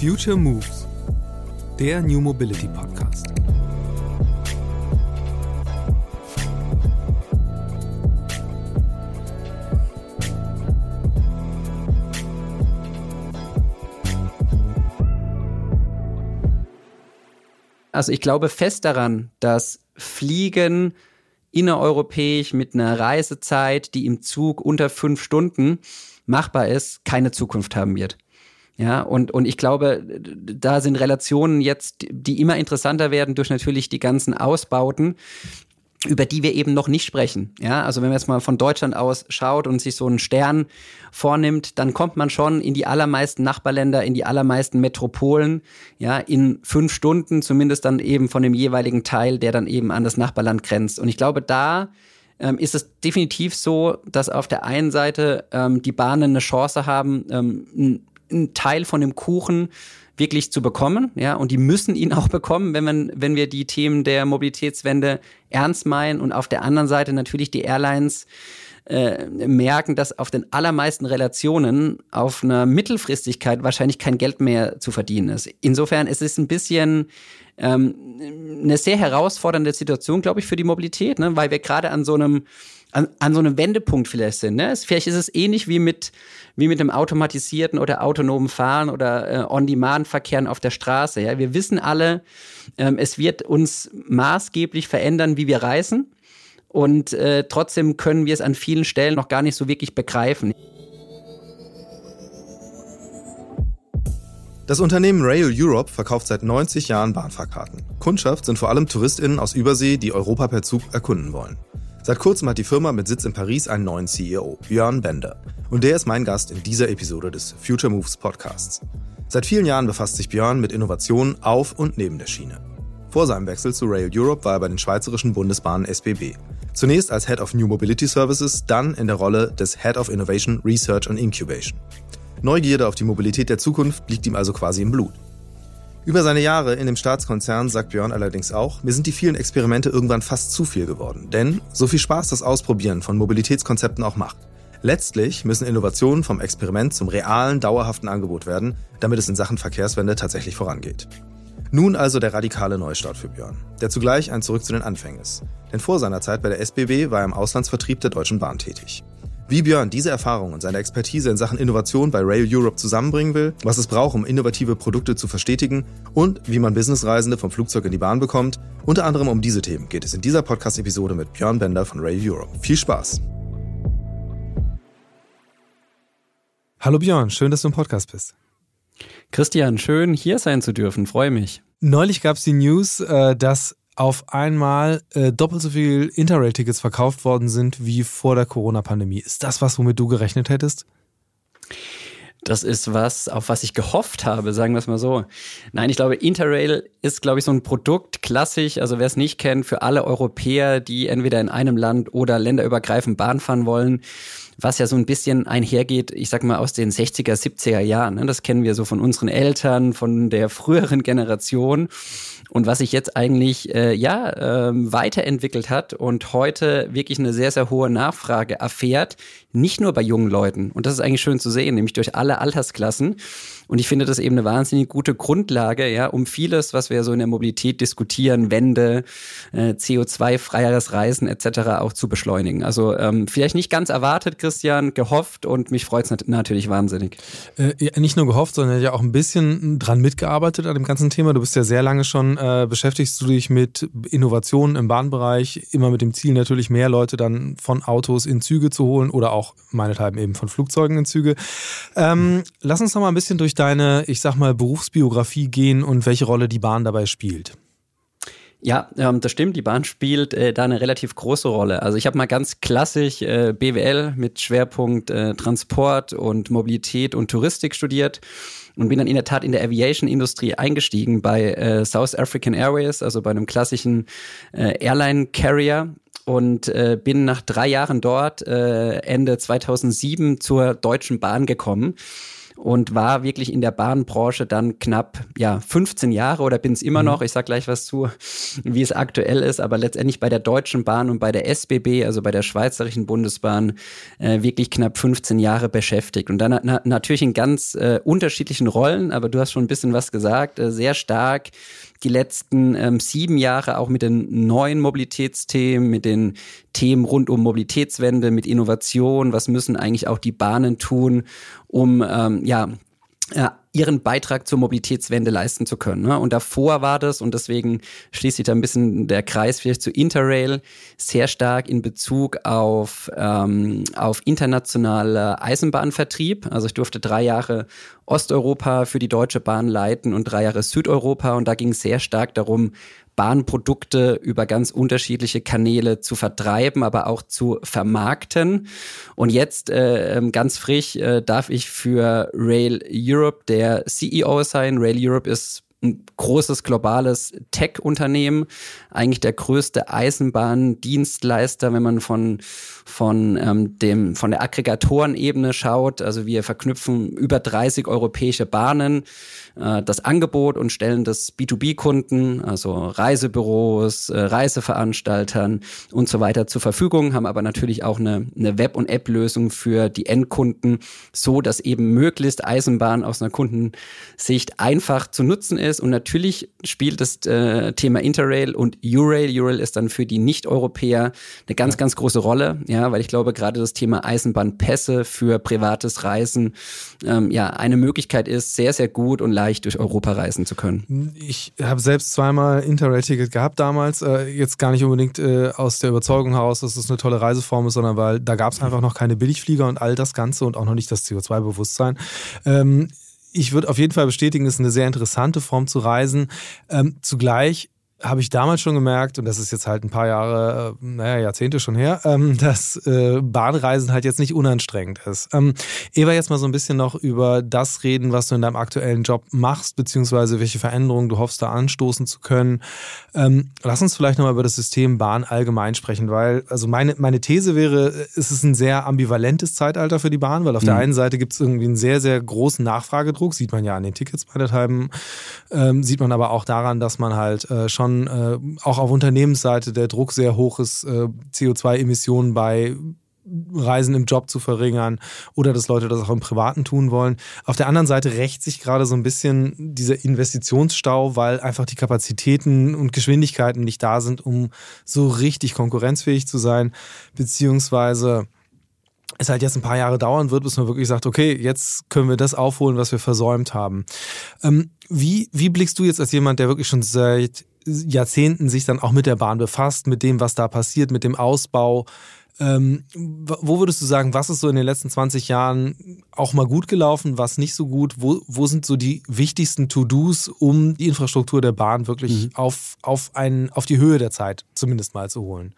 Future Moves, der New Mobility Podcast. Also ich glaube fest daran, dass Fliegen innereuropäisch mit einer Reisezeit, die im Zug unter fünf Stunden machbar ist, keine Zukunft haben wird. Ja, und, und ich glaube, da sind Relationen jetzt, die immer interessanter werden durch natürlich die ganzen Ausbauten, über die wir eben noch nicht sprechen. Ja, also wenn man jetzt mal von Deutschland aus schaut und sich so einen Stern vornimmt, dann kommt man schon in die allermeisten Nachbarländer, in die allermeisten Metropolen, ja, in fünf Stunden, zumindest dann eben von dem jeweiligen Teil, der dann eben an das Nachbarland grenzt. Und ich glaube, da ähm, ist es definitiv so, dass auf der einen Seite ähm, die Bahnen eine Chance haben, ähm, einen Teil von dem Kuchen wirklich zu bekommen, ja, und die müssen ihn auch bekommen, wenn man, wenn wir die Themen der Mobilitätswende ernst meinen und auf der anderen Seite natürlich die Airlines äh, merken, dass auf den allermeisten Relationen auf einer Mittelfristigkeit wahrscheinlich kein Geld mehr zu verdienen ist. Insofern ist es ein bisschen ähm, eine sehr herausfordernde Situation, glaube ich, für die Mobilität, ne? weil wir gerade an so einem an, an so einem Wendepunkt vielleicht sind. Ne? Vielleicht ist es ähnlich wie mit, wie mit dem automatisierten oder autonomen Fahren oder äh, On-Demand-Verkehren auf der Straße. Ja? Wir wissen alle, ähm, es wird uns maßgeblich verändern, wie wir reisen. Und äh, trotzdem können wir es an vielen Stellen noch gar nicht so wirklich begreifen. Das Unternehmen Rail Europe verkauft seit 90 Jahren Bahnfahrkarten. Kundschaft sind vor allem TouristInnen aus Übersee, die Europa per Zug erkunden wollen. Seit kurzem hat die Firma mit Sitz in Paris einen neuen CEO, Björn Bender. Und der ist mein Gast in dieser Episode des Future Moves Podcasts. Seit vielen Jahren befasst sich Björn mit Innovationen auf und neben der Schiene. Vor seinem Wechsel zu Rail Europe war er bei den schweizerischen Bundesbahnen SBB. Zunächst als Head of New Mobility Services, dann in der Rolle des Head of Innovation, Research and Incubation. Neugierde auf die Mobilität der Zukunft liegt ihm also quasi im Blut. Über seine Jahre in dem Staatskonzern sagt Björn allerdings auch, mir sind die vielen Experimente irgendwann fast zu viel geworden. Denn so viel Spaß das Ausprobieren von Mobilitätskonzepten auch macht. Letztlich müssen Innovationen vom Experiment zum realen, dauerhaften Angebot werden, damit es in Sachen Verkehrswende tatsächlich vorangeht. Nun also der radikale Neustart für Björn, der zugleich ein Zurück zu den Anfängen ist. Denn vor seiner Zeit bei der SBB war er im Auslandsvertrieb der Deutschen Bahn tätig. Wie Björn diese Erfahrung und seine Expertise in Sachen Innovation bei Rail Europe zusammenbringen will, was es braucht, um innovative Produkte zu verstetigen und wie man Businessreisende vom Flugzeug in die Bahn bekommt, unter anderem um diese Themen geht es in dieser Podcast-Episode mit Björn Bender von Rail Europe. Viel Spaß! Hallo Björn, schön, dass du im Podcast bist. Christian, schön hier sein zu dürfen, freue mich. Neulich gab es die News, äh, dass auf einmal äh, doppelt so viel Interrail-Tickets verkauft worden sind wie vor der Corona-Pandemie. Ist das was, womit du gerechnet hättest? Das ist was, auf was ich gehofft habe, sagen wir es mal so. Nein, ich glaube, Interrail ist, glaube ich, so ein Produkt klassisch. Also wer es nicht kennt, für alle Europäer, die entweder in einem Land oder länderübergreifend Bahn fahren wollen, was ja so ein bisschen einhergeht, ich sag mal, aus den 60er, 70er Jahren. Ne? Das kennen wir so von unseren Eltern, von der früheren Generation und was sich jetzt eigentlich äh, ja ähm, weiterentwickelt hat und heute wirklich eine sehr sehr hohe Nachfrage erfährt, nicht nur bei jungen Leuten und das ist eigentlich schön zu sehen, nämlich durch alle Altersklassen und ich finde das eben eine wahnsinnig gute Grundlage, ja, um vieles, was wir so in der Mobilität diskutieren, Wende, äh, CO2-freieres Reisen etc. auch zu beschleunigen. Also ähm, vielleicht nicht ganz erwartet, Christian, gehofft und mich freut es nat natürlich wahnsinnig. Äh, ja, nicht nur gehofft, sondern ja auch ein bisschen dran mitgearbeitet an dem ganzen Thema. Du bist ja sehr lange schon, äh, beschäftigst du dich mit Innovationen im Bahnbereich, immer mit dem Ziel natürlich mehr Leute dann von Autos in Züge zu holen oder auch meinethalben eben von Flugzeugen in Züge. Ähm, lass uns noch mal ein bisschen durch deine, ich sag mal, Berufsbiografie gehen und welche Rolle die Bahn dabei spielt. Ja, ähm, das stimmt. Die Bahn spielt äh, da eine relativ große Rolle. Also ich habe mal ganz klassisch äh, BWL mit Schwerpunkt äh, Transport und Mobilität und Touristik studiert und bin dann in der Tat in der Aviation-Industrie eingestiegen bei äh, South African Airways, also bei einem klassischen äh, Airline-Carrier und äh, bin nach drei Jahren dort äh, Ende 2007 zur Deutschen Bahn gekommen und war wirklich in der Bahnbranche dann knapp ja 15 Jahre oder bin es immer mhm. noch. Ich sage gleich was zu, wie es aktuell ist, aber letztendlich bei der Deutschen Bahn und bei der SBB, also bei der Schweizerischen Bundesbahn, äh, wirklich knapp 15 Jahre beschäftigt und dann na natürlich in ganz äh, unterschiedlichen Rollen. Aber du hast schon ein bisschen was gesagt, äh, sehr stark die letzten ähm, sieben Jahre auch mit den neuen Mobilitätsthemen, mit den Themen rund um Mobilitätswende, mit Innovation. Was müssen eigentlich auch die Bahnen tun, um ähm, ja äh, ihren Beitrag zur Mobilitätswende leisten zu können. Ne? Und davor war das, und deswegen schließt sich da ein bisschen der Kreis vielleicht zu Interrail, sehr stark in Bezug auf, ähm, auf internationaler Eisenbahnvertrieb. Also ich durfte drei Jahre Osteuropa für die Deutsche Bahn leiten und drei Jahre Südeuropa. Und da ging es sehr stark darum, Bahnprodukte über ganz unterschiedliche Kanäle zu vertreiben, aber auch zu vermarkten. Und jetzt äh, ähm, ganz frisch äh, darf ich für Rail Europe der CEO sein. Rail Europe ist ein großes globales Tech-Unternehmen, eigentlich der größte Eisenbahndienstleister, wenn man von von ähm, dem von der Aggregatorenebene schaut. Also wir verknüpfen über 30 europäische Bahnen äh, das Angebot und stellen das B2B-Kunden, also Reisebüros, äh, Reiseveranstaltern und so weiter zur Verfügung, haben aber natürlich auch eine, eine Web- und App-Lösung für die Endkunden, so dass eben möglichst Eisenbahn aus einer Kundensicht einfach zu nutzen ist. Und natürlich spielt das äh, Thema Interrail und Eurail, Eurail ist dann für die Nicht-Europäer eine ganz, ganz große Rolle, ja, weil ich glaube, gerade das Thema Eisenbahnpässe für privates Reisen ähm, ja eine Möglichkeit ist, sehr, sehr gut und leicht durch Europa reisen zu können? Ich habe selbst zweimal Interrail-Ticket gehabt damals. Äh, jetzt gar nicht unbedingt äh, aus der Überzeugung heraus, dass es eine tolle Reiseform ist, sondern weil da gab es einfach noch keine Billigflieger und all das Ganze und auch noch nicht das CO2-Bewusstsein. Ähm, ich würde auf jeden Fall bestätigen, es ist eine sehr interessante Form zu reisen. Ähm, zugleich habe ich damals schon gemerkt, und das ist jetzt halt ein paar Jahre, äh, naja, Jahrzehnte schon her, ähm, dass äh, Bahnreisen halt jetzt nicht unanstrengend ist. Ähm, Eva, jetzt mal so ein bisschen noch über das reden, was du in deinem aktuellen Job machst, beziehungsweise welche Veränderungen du hoffst, da anstoßen zu können. Ähm, lass uns vielleicht nochmal über das System Bahn allgemein sprechen, weil, also meine, meine These wäre, es ist ein sehr ambivalentes Zeitalter für die Bahn, weil auf mhm. der einen Seite gibt es irgendwie einen sehr, sehr großen Nachfragedruck, sieht man ja an den Tickets bei der ähm, sieht man aber auch daran, dass man halt äh, schon schon äh, auch auf Unternehmensseite der Druck sehr hoch ist, äh, CO2-Emissionen bei Reisen im Job zu verringern oder dass Leute das auch im Privaten tun wollen. Auf der anderen Seite rächt sich gerade so ein bisschen dieser Investitionsstau, weil einfach die Kapazitäten und Geschwindigkeiten nicht da sind, um so richtig konkurrenzfähig zu sein, beziehungsweise es halt jetzt ein paar Jahre dauern wird, bis man wirklich sagt, okay, jetzt können wir das aufholen, was wir versäumt haben. Ähm, wie, wie blickst du jetzt als jemand, der wirklich schon seit Jahrzehnten sich dann auch mit der Bahn befasst, mit dem, was da passiert, mit dem Ausbau. Ähm, wo würdest du sagen, was ist so in den letzten 20 Jahren auch mal gut gelaufen, was nicht so gut? Wo, wo sind so die wichtigsten To-Dos, um die Infrastruktur der Bahn wirklich mhm. auf, auf, ein, auf die Höhe der Zeit zumindest mal zu holen?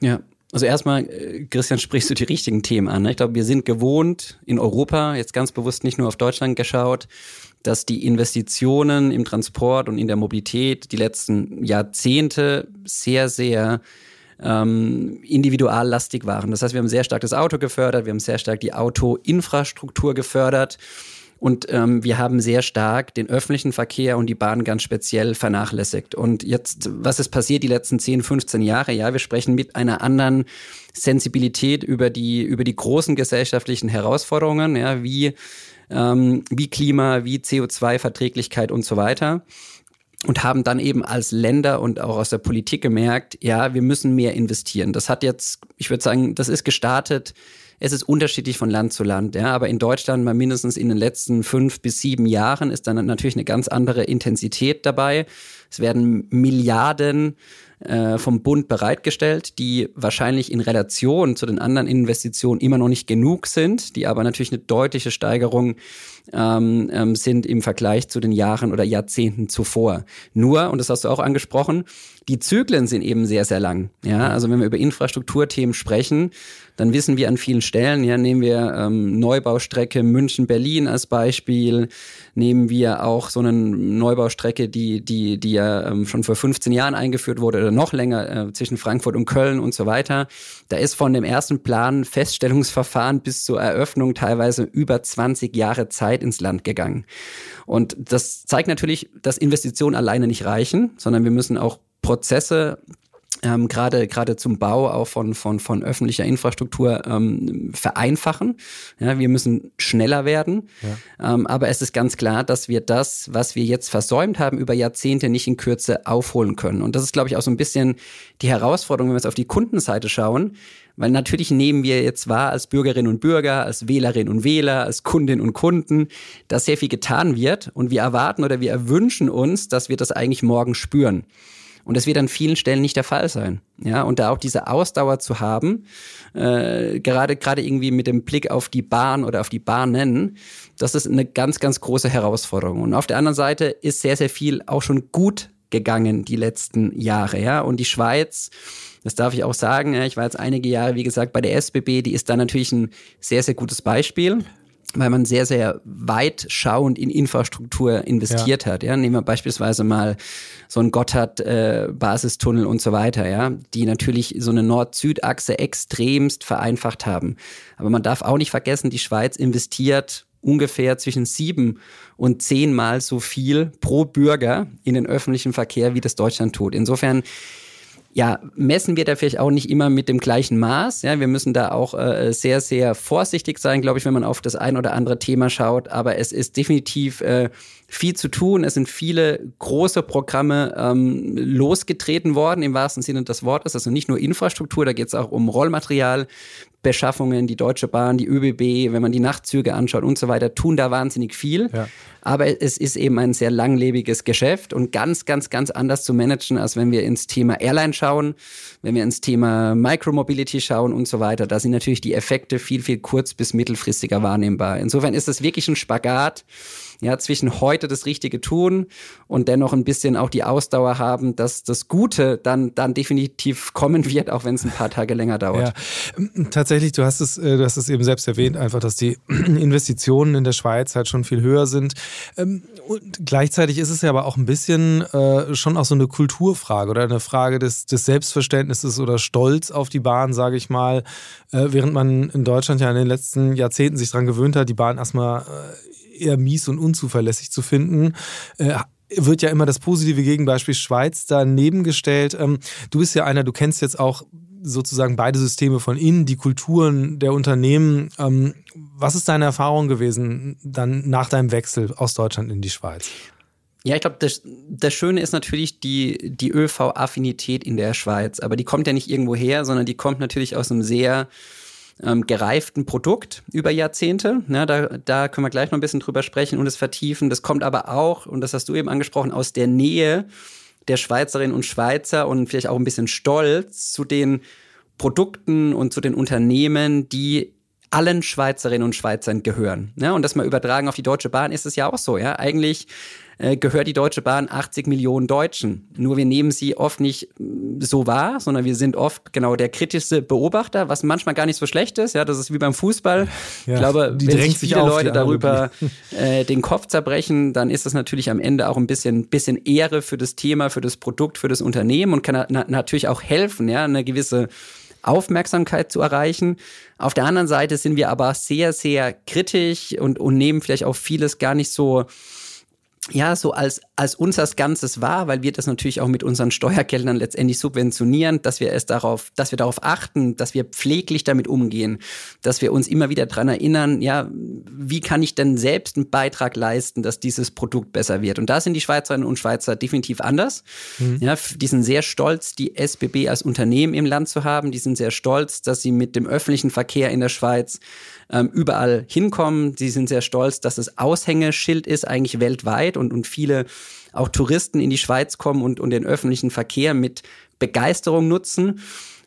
Ja, also erstmal, äh, Christian, sprichst du die richtigen Themen an. Ne? Ich glaube, wir sind gewohnt in Europa, jetzt ganz bewusst nicht nur auf Deutschland geschaut, dass die Investitionen im Transport und in der Mobilität die letzten Jahrzehnte sehr, sehr ähm, individuallastig waren. Das heißt, wir haben sehr stark das Auto gefördert, wir haben sehr stark die Autoinfrastruktur gefördert. Und ähm, wir haben sehr stark den öffentlichen Verkehr und die Bahn ganz speziell vernachlässigt. Und jetzt, was ist passiert die letzten 10, 15 Jahre? Ja, wir sprechen mit einer anderen Sensibilität über die, über die großen gesellschaftlichen Herausforderungen, ja, wie ähm, wie Klima, wie CO2-Verträglichkeit und so weiter. Und haben dann eben als Länder und auch aus der Politik gemerkt, ja, wir müssen mehr investieren. Das hat jetzt, ich würde sagen, das ist gestartet es ist unterschiedlich von Land zu Land, ja, aber in Deutschland mal mindestens in den letzten fünf bis sieben Jahren ist dann natürlich eine ganz andere Intensität dabei. Es werden Milliarden äh, vom Bund bereitgestellt, die wahrscheinlich in Relation zu den anderen Investitionen immer noch nicht genug sind, die aber natürlich eine deutliche Steigerung ähm, ähm, sind im Vergleich zu den Jahren oder Jahrzehnten zuvor. Nur, und das hast du auch angesprochen, die Zyklen sind eben sehr, sehr lang. Ja, also wenn wir über Infrastrukturthemen sprechen, dann wissen wir an vielen Stellen, ja, nehmen wir ähm, Neubaustrecke München-Berlin als Beispiel, nehmen wir auch so eine Neubaustrecke, die, die, die ja ähm, schon vor 15 Jahren eingeführt wurde, oder noch länger äh, zwischen Frankfurt und Köln und so weiter. Da ist von dem ersten Plan Feststellungsverfahren bis zur Eröffnung teilweise über 20 Jahre Zeit ins Land gegangen. Und das zeigt natürlich, dass Investitionen alleine nicht reichen, sondern wir müssen auch Prozesse ähm, gerade gerade zum Bau auch von von von öffentlicher Infrastruktur ähm, vereinfachen. Ja, wir müssen schneller werden, ja. ähm, aber es ist ganz klar, dass wir das, was wir jetzt versäumt haben über Jahrzehnte, nicht in Kürze aufholen können. Und das ist, glaube ich, auch so ein bisschen die Herausforderung, wenn wir jetzt auf die Kundenseite schauen. Weil natürlich nehmen wir jetzt wahr als Bürgerinnen und Bürger, als Wählerinnen und Wähler, als Kundinnen und Kunden, dass sehr viel getan wird und wir erwarten oder wir erwünschen uns, dass wir das eigentlich morgen spüren. Und das wird an vielen Stellen nicht der Fall sein. Ja, und da auch diese Ausdauer zu haben, äh, gerade gerade irgendwie mit dem Blick auf die Bahn oder auf die Bahnen, das ist eine ganz ganz große Herausforderung. Und auf der anderen Seite ist sehr sehr viel auch schon gut gegangen die letzten Jahre, ja. Und die Schweiz, das darf ich auch sagen, ich war jetzt einige Jahre, wie gesagt, bei der SBB, die ist da natürlich ein sehr, sehr gutes Beispiel weil man sehr, sehr weit schauend in Infrastruktur investiert ja. hat. Ja, nehmen wir beispielsweise mal so einen Gotthard-Basistunnel äh, und so weiter, ja, die natürlich so eine Nord-Süd-Achse extremst vereinfacht haben. Aber man darf auch nicht vergessen, die Schweiz investiert ungefähr zwischen sieben und zehnmal so viel pro Bürger in den öffentlichen Verkehr, wie das Deutschland tut. Insofern ja, messen wir da vielleicht auch nicht immer mit dem gleichen Maß. Ja, wir müssen da auch äh, sehr, sehr vorsichtig sein, glaube ich, wenn man auf das ein oder andere Thema schaut. Aber es ist definitiv äh, viel zu tun. Es sind viele große Programme ähm, losgetreten worden, im wahrsten Sinne des Wortes. Also nicht nur Infrastruktur, da geht es auch um Rollmaterial, Beschaffungen, die Deutsche Bahn, die ÖBB, wenn man die Nachtzüge anschaut und so weiter, tun da wahnsinnig viel. Ja. Aber es ist eben ein sehr langlebiges Geschäft und ganz, ganz, ganz anders zu managen, als wenn wir ins Thema Airline schauen, wenn wir ins Thema Micromobility schauen und so weiter. Da sind natürlich die Effekte viel, viel kurz- bis mittelfristiger wahrnehmbar. Insofern ist das wirklich ein Spagat ja, zwischen heute das Richtige tun und dennoch ein bisschen auch die Ausdauer haben, dass das Gute dann, dann definitiv kommen wird, auch wenn es ein paar Tage länger dauert. Ja, tatsächlich, du hast es, äh, du hast es eben selbst erwähnt, einfach, dass die Investitionen in der Schweiz halt schon viel höher sind. Ähm, und gleichzeitig ist es ja aber auch ein bisschen äh, schon auch so eine Kulturfrage oder eine Frage des, des Selbstverständnisses oder Stolz auf die Bahn, sage ich mal. Äh, während man in Deutschland ja in den letzten Jahrzehnten sich daran gewöhnt hat, die Bahn erstmal eher mies und unzuverlässig zu finden. Äh, wird ja immer das positive Gegenbeispiel Schweiz daneben gestellt. Ähm, du bist ja einer, du kennst jetzt auch sozusagen beide Systeme von innen, die Kulturen der Unternehmen. Ähm, was ist deine Erfahrung gewesen dann nach deinem Wechsel aus Deutschland in die Schweiz? Ja, ich glaube, das, das Schöne ist natürlich die, die ÖV-Affinität in der Schweiz. Aber die kommt ja nicht irgendwo her, sondern die kommt natürlich aus einem sehr ähm, gereiften Produkt über Jahrzehnte. Ja, da, da können wir gleich noch ein bisschen drüber sprechen und es vertiefen. Das kommt aber auch, und das hast du eben angesprochen, aus der Nähe der Schweizerinnen und Schweizer und vielleicht auch ein bisschen Stolz zu den Produkten und zu den Unternehmen, die allen Schweizerinnen und Schweizern gehören. Ja, und das mal übertragen auf die Deutsche Bahn ist es ja auch so. Ja, eigentlich äh, gehört die Deutsche Bahn 80 Millionen Deutschen. Nur wir nehmen sie oft nicht mm, so wahr, sondern wir sind oft genau der kritischste Beobachter, was manchmal gar nicht so schlecht ist. Ja, das ist wie beim Fußball. Ja, ich glaube, wenn sich viele auf, Leute darüber äh, den Kopf zerbrechen, dann ist das natürlich am Ende auch ein bisschen, bisschen Ehre für das Thema, für das Produkt, für das Unternehmen und kann na natürlich auch helfen, ja, eine gewisse Aufmerksamkeit zu erreichen. Auf der anderen Seite sind wir aber sehr, sehr kritisch und, und nehmen vielleicht auch vieles gar nicht so ja, so als, als unseres Ganzes war, weil wir das natürlich auch mit unseren Steuergeldern letztendlich subventionieren, dass wir es darauf, dass wir darauf achten, dass wir pfleglich damit umgehen, dass wir uns immer wieder dran erinnern, ja, wie kann ich denn selbst einen Beitrag leisten, dass dieses Produkt besser wird? Und da sind die Schweizerinnen und Schweizer definitiv anders. Mhm. Ja, die sind sehr stolz, die SBB als Unternehmen im Land zu haben. Die sind sehr stolz, dass sie mit dem öffentlichen Verkehr in der Schweiz ähm, überall hinkommen. Sie sind sehr stolz, dass es Aushängeschild ist, eigentlich weltweit und, und viele auch Touristen in die Schweiz kommen und, und den öffentlichen Verkehr mit Begeisterung nutzen.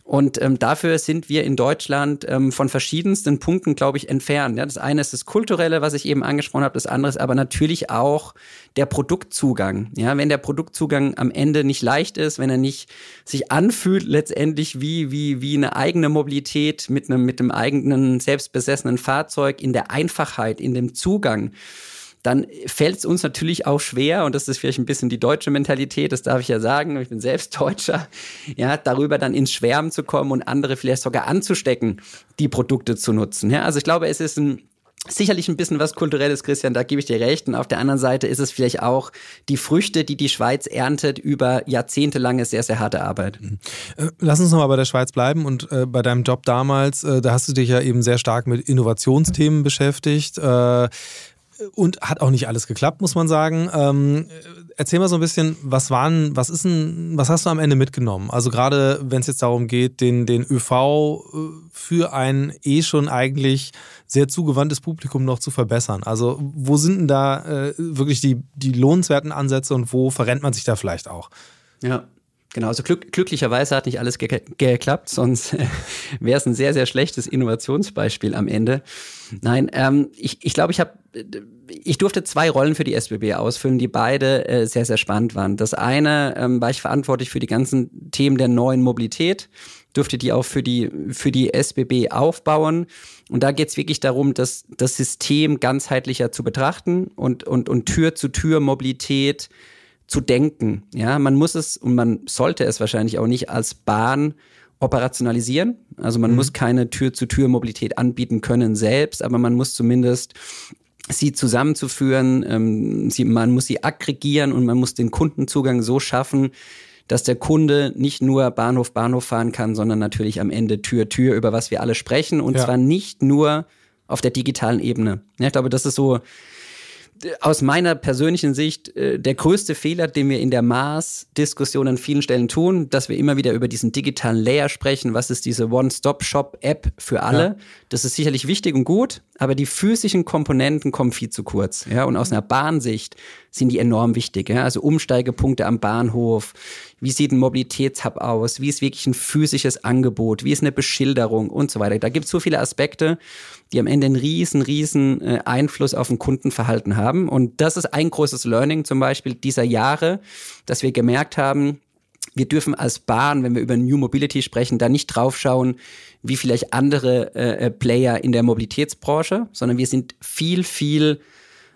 Und ähm, dafür sind wir in Deutschland ähm, von verschiedensten Punkten, glaube ich, entfernt. Ja, das eine ist das Kulturelle, was ich eben angesprochen habe, das andere ist aber natürlich auch der Produktzugang. Ja, wenn der Produktzugang am Ende nicht leicht ist, wenn er nicht sich anfühlt letztendlich wie, wie, wie eine eigene Mobilität mit einem, mit einem eigenen selbstbesessenen Fahrzeug in der Einfachheit, in dem Zugang, dann fällt es uns natürlich auch schwer, und das ist vielleicht ein bisschen die deutsche Mentalität, das darf ich ja sagen, ich bin selbst Deutscher, ja, darüber dann ins Schwärmen zu kommen und andere vielleicht sogar anzustecken, die Produkte zu nutzen. Ja, also ich glaube, es ist ein sicherlich ein bisschen was Kulturelles, Christian, da gebe ich dir recht. Und auf der anderen Seite ist es vielleicht auch die Früchte, die die Schweiz erntet über jahrzehntelange sehr, sehr harte Arbeit. Mhm. Äh, lass uns nochmal bei der Schweiz bleiben und äh, bei deinem Job damals, äh, da hast du dich ja eben sehr stark mit Innovationsthemen beschäftigt. Äh, und hat auch nicht alles geklappt, muss man sagen. Ähm, erzähl mal so ein bisschen, was waren, was ist denn, was hast du am Ende mitgenommen? Also gerade wenn es jetzt darum geht, den, den ÖV äh, für ein eh schon eigentlich sehr zugewandtes Publikum noch zu verbessern. Also wo sind denn da äh, wirklich die, die lohnenswerten Ansätze und wo verrennt man sich da vielleicht auch? Ja, Genau, also glück, glücklicherweise hat nicht alles ge geklappt, sonst wäre es ein sehr, sehr schlechtes Innovationsbeispiel am Ende. Nein, ähm, ich, ich glaube, ich habe, ich durfte zwei Rollen für die SBB ausfüllen, die beide äh, sehr, sehr spannend waren. Das eine ähm, war ich verantwortlich für die ganzen Themen der neuen Mobilität, durfte die auch für die, für die SBB aufbauen. Und da geht es wirklich darum, das, das System ganzheitlicher zu betrachten und, und, und Tür zu Tür Mobilität zu denken. Ja, man muss es und man sollte es wahrscheinlich auch nicht als Bahn operationalisieren. Also man mhm. muss keine Tür-zu-Tür-Mobilität anbieten können selbst, aber man muss zumindest sie zusammenzuführen, ähm, sie, man muss sie aggregieren und man muss den Kundenzugang so schaffen, dass der Kunde nicht nur Bahnhof, Bahnhof fahren kann, sondern natürlich am Ende Tür, Tür, über was wir alle sprechen und ja. zwar nicht nur auf der digitalen Ebene. Ja, ich glaube, das ist so aus meiner persönlichen Sicht äh, der größte Fehler, den wir in der Maß-Diskussion an vielen Stellen tun, dass wir immer wieder über diesen digitalen Layer sprechen. Was ist diese One-Stop-Shop-App für alle? Ja. Das ist sicherlich wichtig und gut, aber die physischen Komponenten kommen viel zu kurz. Ja, und aus einer Bahnsicht sind die enorm wichtig. Ja? Also Umsteigepunkte am Bahnhof. Wie sieht ein Mobilitätshub aus? Wie ist wirklich ein physisches Angebot? Wie ist eine Beschilderung und so weiter? Da gibt es so viele Aspekte, die am Ende einen riesen, riesen äh, Einfluss auf ein Kundenverhalten haben. Und das ist ein großes Learning zum Beispiel dieser Jahre, dass wir gemerkt haben, wir dürfen als Bahn, wenn wir über New Mobility sprechen, da nicht draufschauen, wie vielleicht andere äh, äh Player in der Mobilitätsbranche, sondern wir sind viel, viel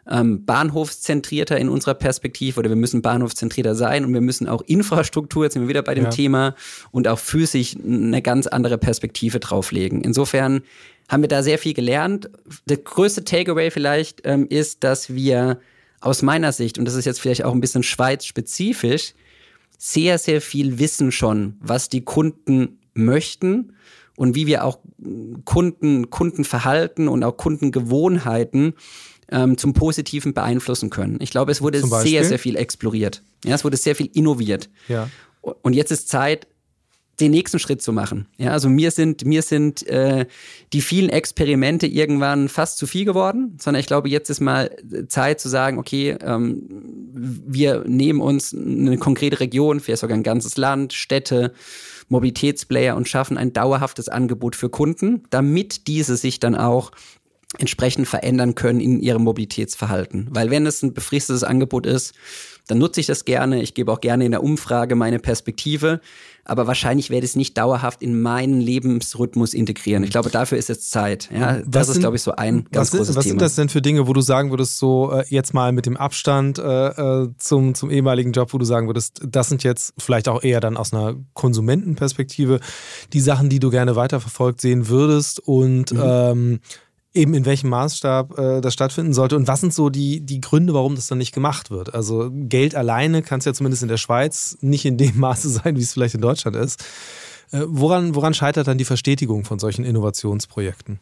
ähm, bahnhofszentrierter in unserer Perspektive oder wir müssen bahnhofszentrierter sein und wir müssen auch Infrastruktur, jetzt sind wir wieder bei dem ja. Thema, und auch physisch eine ganz andere Perspektive drauflegen. Insofern haben wir da sehr viel gelernt. Der größte Takeaway vielleicht ähm, ist, dass wir aus meiner Sicht, und das ist jetzt vielleicht auch ein bisschen schweizspezifisch, sehr, sehr viel wissen schon, was die Kunden möchten und wie wir auch Kunden, Kundenverhalten und auch Kundengewohnheiten ähm, zum Positiven beeinflussen können. Ich glaube, es wurde sehr, sehr viel exploriert. Ja, es wurde sehr viel innoviert. Ja. Und jetzt ist Zeit, den nächsten Schritt zu machen. Ja, also mir sind mir sind äh, die vielen Experimente irgendwann fast zu viel geworden, sondern ich glaube, jetzt ist mal Zeit zu sagen, okay, ähm, wir nehmen uns eine konkrete Region, vielleicht sogar ein ganzes Land, Städte, Mobilitätsplayer und schaffen ein dauerhaftes Angebot für Kunden, damit diese sich dann auch entsprechend verändern können in ihrem Mobilitätsverhalten. Weil wenn es ein befristetes Angebot ist, dann nutze ich das gerne. Ich gebe auch gerne in der Umfrage meine Perspektive. Aber wahrscheinlich werde ich es nicht dauerhaft in meinen Lebensrhythmus integrieren. Ich glaube, dafür ist jetzt Zeit. Ja, das sind, ist, glaube ich, so ein ganz großes was Thema. Was sind das denn für Dinge, wo du sagen würdest, so äh, jetzt mal mit dem Abstand äh, äh, zum, zum ehemaligen Job, wo du sagen würdest, das sind jetzt vielleicht auch eher dann aus einer Konsumentenperspektive die Sachen, die du gerne weiterverfolgt sehen würdest und mhm. ähm, eben in welchem Maßstab äh, das stattfinden sollte und was sind so die, die Gründe, warum das dann nicht gemacht wird. Also Geld alleine kann es ja zumindest in der Schweiz nicht in dem Maße sein, wie es vielleicht in Deutschland ist. Äh, woran, woran scheitert dann die Verstetigung von solchen Innovationsprojekten?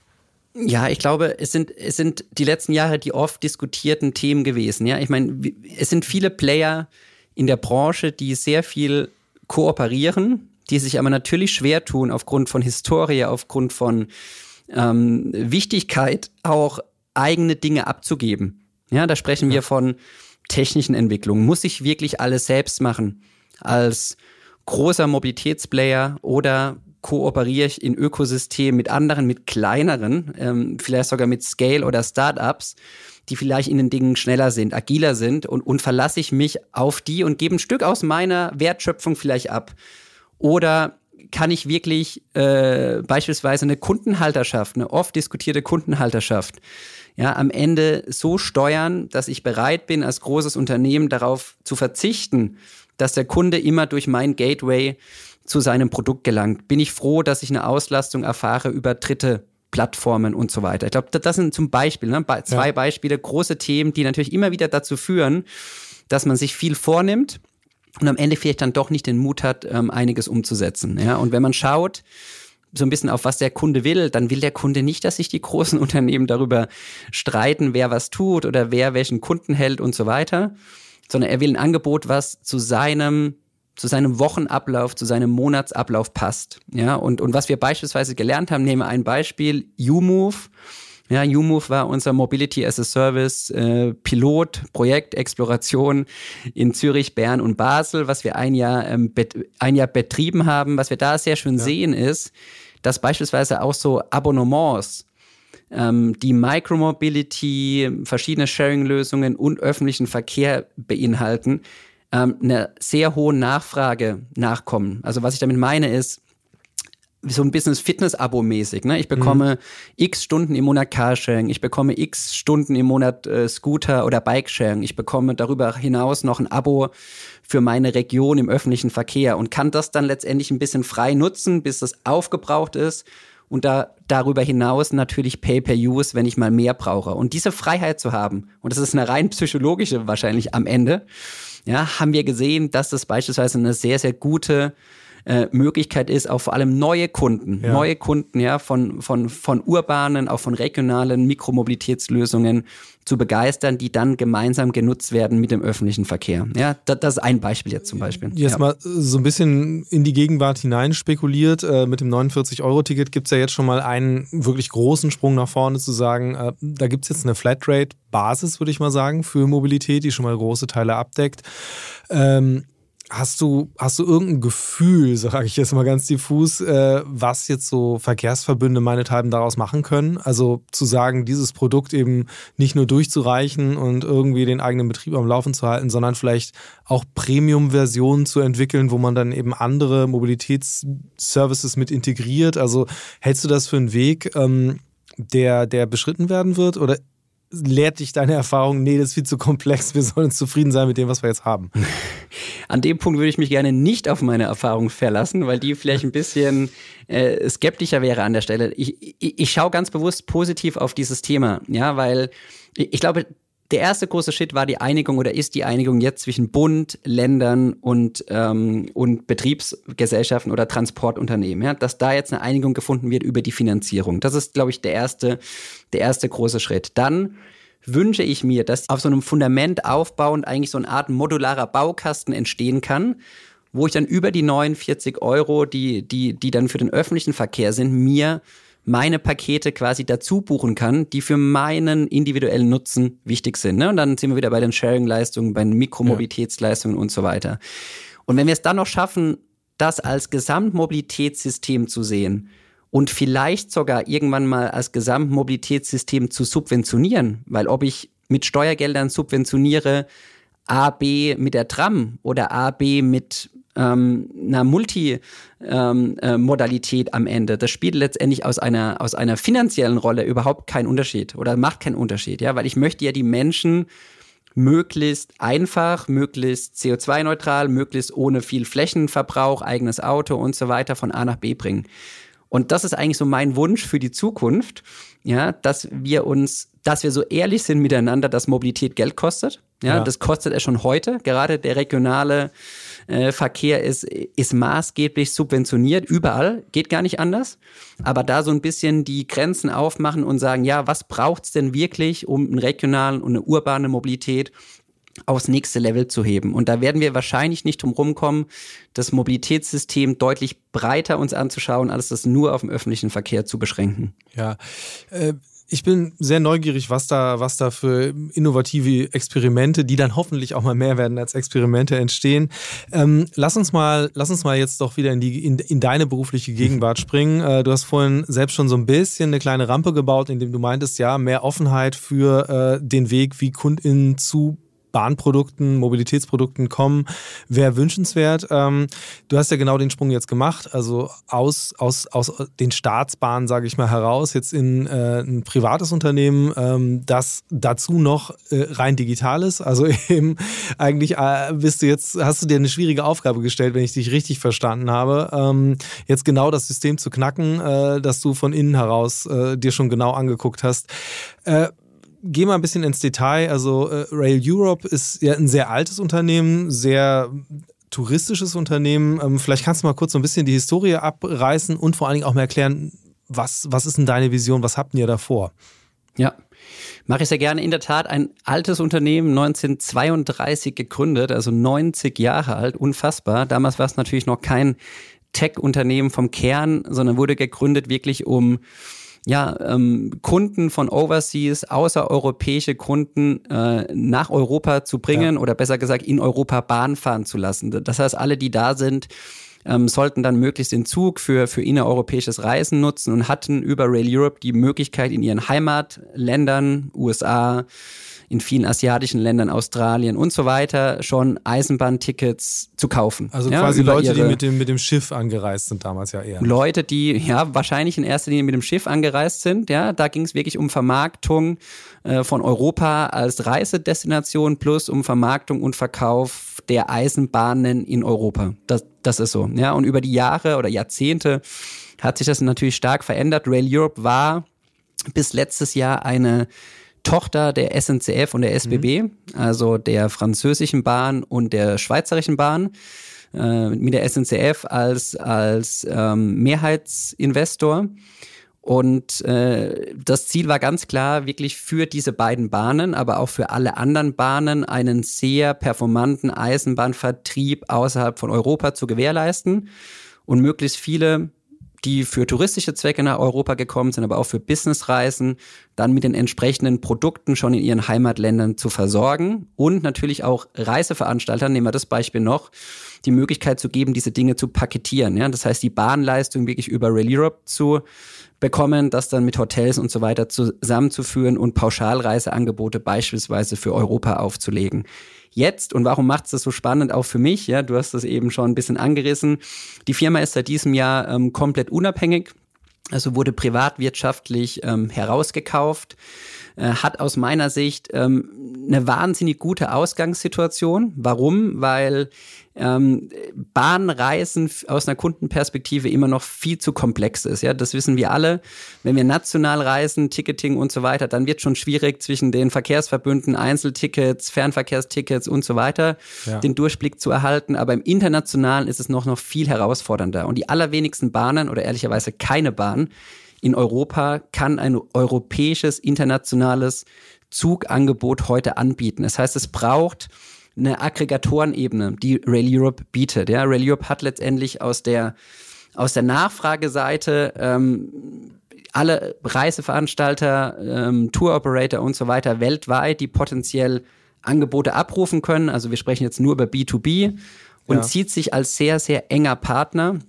Ja, ich glaube, es sind, es sind die letzten Jahre die oft diskutierten Themen gewesen. Ja, ich meine, es sind viele Player in der Branche, die sehr viel kooperieren, die sich aber natürlich schwer tun aufgrund von Historie, aufgrund von ähm, Wichtigkeit, auch eigene Dinge abzugeben. Ja, da sprechen ja. wir von technischen Entwicklungen. Muss ich wirklich alles selbst machen? Als großer Mobilitätsplayer oder kooperiere ich in Ökosystemen mit anderen, mit kleineren, ähm, vielleicht sogar mit Scale oder Startups, die vielleicht in den Dingen schneller sind, agiler sind und, und verlasse ich mich auf die und gebe ein Stück aus meiner Wertschöpfung vielleicht ab. Oder kann ich wirklich äh, beispielsweise eine Kundenhalterschaft, eine oft diskutierte Kundenhalterschaft, ja, am Ende so steuern, dass ich bereit bin, als großes Unternehmen darauf zu verzichten, dass der Kunde immer durch mein Gateway zu seinem Produkt gelangt. Bin ich froh, dass ich eine Auslastung erfahre über dritte Plattformen und so weiter. Ich glaube, das sind zum Beispiel ne, zwei ja. Beispiele, große Themen, die natürlich immer wieder dazu führen, dass man sich viel vornimmt und am Ende vielleicht dann doch nicht den Mut hat, ähm, einiges umzusetzen. Ja? Und wenn man schaut, so ein bisschen auf was der Kunde will, dann will der Kunde nicht, dass sich die großen Unternehmen darüber streiten, wer was tut oder wer welchen Kunden hält und so weiter, sondern er will ein Angebot, was zu seinem zu seinem Wochenablauf, zu seinem Monatsablauf passt. Ja, und, und was wir beispielsweise gelernt haben, nehmen wir ein Beispiel, YouMove. Ja, YouMove war unser Mobility as a Service äh, Pilot, Projekt, Exploration in Zürich, Bern und Basel, was wir ein Jahr, ähm, ein Jahr betrieben haben. Was wir da sehr schön ja. sehen ist, dass beispielsweise auch so Abonnements, ähm, die Micromobility, verschiedene Sharing-Lösungen und öffentlichen Verkehr beinhalten, ähm, einer sehr hohen Nachfrage nachkommen. Also was ich damit meine ist, so ein Business Fitness-Abo mäßig. Ne? Ich bekomme mhm. x Stunden im Monat Carsharing, ich bekomme x Stunden im Monat äh, Scooter oder Bikesharing, ich bekomme darüber hinaus noch ein Abo für meine Region im öffentlichen Verkehr und kann das dann letztendlich ein bisschen frei nutzen, bis es aufgebraucht ist und da darüber hinaus natürlich Pay-per-Use, wenn ich mal mehr brauche. Und diese Freiheit zu haben, und das ist eine rein psychologische wahrscheinlich am Ende, ja, haben wir gesehen, dass das beispielsweise eine sehr, sehr gute äh, Möglichkeit ist, auch vor allem neue Kunden, ja. neue Kunden ja von, von, von urbanen, auch von regionalen Mikromobilitätslösungen zu begeistern, die dann gemeinsam genutzt werden mit dem öffentlichen Verkehr. Ja, das, das ist ein Beispiel jetzt zum Beispiel. Jetzt ja. mal so ein bisschen in die Gegenwart hinein spekuliert. Äh, mit dem 49-Euro-Ticket gibt es ja jetzt schon mal einen wirklich großen Sprung nach vorne zu sagen, äh, da gibt es jetzt eine Flatrate-Basis, würde ich mal sagen, für Mobilität, die schon mal große Teile abdeckt. Ähm, Hast du, hast du irgendein Gefühl, sage ich jetzt mal ganz diffus, äh, was jetzt so Verkehrsverbünde meinethalben daraus machen können? Also zu sagen, dieses Produkt eben nicht nur durchzureichen und irgendwie den eigenen Betrieb am Laufen zu halten, sondern vielleicht auch Premium-Versionen zu entwickeln, wo man dann eben andere Mobilitätsservices mit integriert. Also hältst du das für einen Weg, ähm, der, der beschritten werden wird? Oder lehrt dich deine Erfahrung, nee, das ist viel zu komplex, wir sollen zufrieden sein mit dem, was wir jetzt haben? An dem Punkt würde ich mich gerne nicht auf meine Erfahrung verlassen, weil die vielleicht ein bisschen äh, skeptischer wäre an der Stelle. Ich, ich, ich schaue ganz bewusst positiv auf dieses Thema, ja, weil ich glaube, der erste große Schritt war die Einigung oder ist die Einigung jetzt zwischen Bund, Ländern und, ähm, und Betriebsgesellschaften oder Transportunternehmen, ja, dass da jetzt eine Einigung gefunden wird über die Finanzierung. Das ist, glaube ich, der erste, der erste große Schritt. Dann wünsche ich mir, dass auf so einem Fundament aufbauend eigentlich so eine Art modularer Baukasten entstehen kann, wo ich dann über die 49 Euro, die, die, die dann für den öffentlichen Verkehr sind, mir meine Pakete quasi dazu buchen kann, die für meinen individuellen Nutzen wichtig sind. Ne? Und dann sind wir wieder bei den Sharing-Leistungen, bei den Mikromobilitätsleistungen ja. und so weiter. Und wenn wir es dann noch schaffen, das als Gesamtmobilitätssystem zu sehen und vielleicht sogar irgendwann mal als Gesamtmobilitätssystem zu subventionieren, weil ob ich mit Steuergeldern subventioniere, A, B mit der Tram oder A, B mit ähm, einer Multimodalität ähm, äh, am Ende. Das spielt letztendlich aus einer, aus einer finanziellen Rolle überhaupt keinen Unterschied oder macht keinen Unterschied, ja, weil ich möchte ja die Menschen möglichst einfach, möglichst CO2-neutral, möglichst ohne viel Flächenverbrauch, eigenes Auto und so weiter von A nach B bringen. Und das ist eigentlich so mein Wunsch für die Zukunft, ja, dass wir uns, dass wir so ehrlich sind miteinander, dass Mobilität Geld kostet. Ja, ja. das kostet es schon heute. Gerade der regionale äh, Verkehr ist, ist maßgeblich subventioniert, überall, geht gar nicht anders. Aber da so ein bisschen die Grenzen aufmachen und sagen, ja, was braucht's denn wirklich, um einen regionalen und eine urbane Mobilität aufs nächste Level zu heben. Und da werden wir wahrscheinlich nicht drum rumkommen, das Mobilitätssystem deutlich breiter uns anzuschauen, als das nur auf den öffentlichen Verkehr zu beschränken. Ja, äh, ich bin sehr neugierig, was da, was da für innovative Experimente, die dann hoffentlich auch mal mehr werden als Experimente entstehen. Ähm, lass uns mal, lass uns mal jetzt doch wieder in die, in, in deine berufliche Gegenwart springen. Äh, du hast vorhin selbst schon so ein bisschen eine kleine Rampe gebaut, indem du meintest, ja, mehr Offenheit für äh, den Weg, wie KundInnen zu Bahnprodukten, Mobilitätsprodukten kommen, wäre wünschenswert. Ähm, du hast ja genau den Sprung jetzt gemacht, also aus, aus, aus den Staatsbahnen, sage ich mal, heraus, jetzt in äh, ein privates Unternehmen, ähm, das dazu noch äh, rein digital ist. Also eben eigentlich äh, bist du jetzt, hast du dir eine schwierige Aufgabe gestellt, wenn ich dich richtig verstanden habe, ähm, jetzt genau das System zu knacken, äh, das du von innen heraus äh, dir schon genau angeguckt hast. Geh mal ein bisschen ins Detail. Also äh, Rail Europe ist ja ein sehr altes Unternehmen, sehr touristisches Unternehmen. Ähm, vielleicht kannst du mal kurz so ein bisschen die Historie abreißen und vor allen Dingen auch mal erklären, was, was ist denn deine Vision, was habt ihr davor? Ja, mache ich sehr gerne. In der Tat ein altes Unternehmen, 1932 gegründet, also 90 Jahre alt, unfassbar. Damals war es natürlich noch kein Tech-Unternehmen vom Kern, sondern wurde gegründet wirklich um ja, ähm, Kunden von Overseas, außereuropäische Kunden äh, nach Europa zu bringen ja. oder besser gesagt in Europa Bahn fahren zu lassen. Das heißt, alle, die da sind, ähm, sollten dann möglichst den Zug für, für innereuropäisches Reisen nutzen und hatten über Rail Europe die Möglichkeit in ihren Heimatländern, USA, in vielen asiatischen Ländern, Australien und so weiter, schon Eisenbahntickets zu kaufen. Also ja, quasi Leute, die mit dem, mit dem Schiff angereist sind damals ja eher. Leute, die ja wahrscheinlich in erster Linie mit dem Schiff angereist sind. Ja, da ging es wirklich um Vermarktung äh, von Europa als Reisedestination plus um Vermarktung und Verkauf der Eisenbahnen in Europa. Das, das ist so. Ja, und über die Jahre oder Jahrzehnte hat sich das natürlich stark verändert. Rail Europe war bis letztes Jahr eine Tochter der SNCF und der SBB, mhm. also der französischen Bahn und der schweizerischen Bahn, äh, mit der SNCF als, als ähm, Mehrheitsinvestor. Und äh, das Ziel war ganz klar, wirklich für diese beiden Bahnen, aber auch für alle anderen Bahnen einen sehr performanten Eisenbahnvertrieb außerhalb von Europa zu gewährleisten und möglichst viele die für touristische Zwecke nach Europa gekommen sind, aber auch für Businessreisen, dann mit den entsprechenden Produkten schon in ihren Heimatländern zu versorgen und natürlich auch Reiseveranstaltern, nehmen wir das Beispiel noch, die Möglichkeit zu geben, diese Dinge zu paketieren. Ja? Das heißt, die Bahnleistung wirklich über Rail Europe zu bekommen, das dann mit Hotels und so weiter zusammenzuführen und Pauschalreiseangebote beispielsweise für Europa aufzulegen jetzt und warum macht es das so spannend auch für mich? Ja, du hast das eben schon ein bisschen angerissen. Die Firma ist seit diesem Jahr ähm, komplett unabhängig. Also wurde privatwirtschaftlich ähm, herausgekauft, äh, hat aus meiner Sicht ähm, eine wahnsinnig gute Ausgangssituation. Warum? Weil ähm, Bahnreisen aus einer Kundenperspektive immer noch viel zu komplex ist. Ja, das wissen wir alle. Wenn wir national reisen, Ticketing und so weiter, dann wird schon schwierig zwischen den Verkehrsverbünden, Einzeltickets, Fernverkehrstickets und so weiter ja. den Durchblick zu erhalten. Aber im Internationalen ist es noch, noch viel herausfordernder. Und die allerwenigsten Bahnen oder ehrlicherweise keine Bahn in Europa kann ein europäisches, internationales Zugangebot heute anbieten. Das heißt, es braucht eine Aggregatorenebene, die Rail Europe bietet. Ja, Rail Europe hat letztendlich aus der aus der Nachfrageseite ähm, alle Reiseveranstalter, ähm, Tour-Operator und so weiter weltweit, die potenziell Angebote abrufen können. Also wir sprechen jetzt nur über B2B und ja. zieht sich als sehr, sehr enger Partner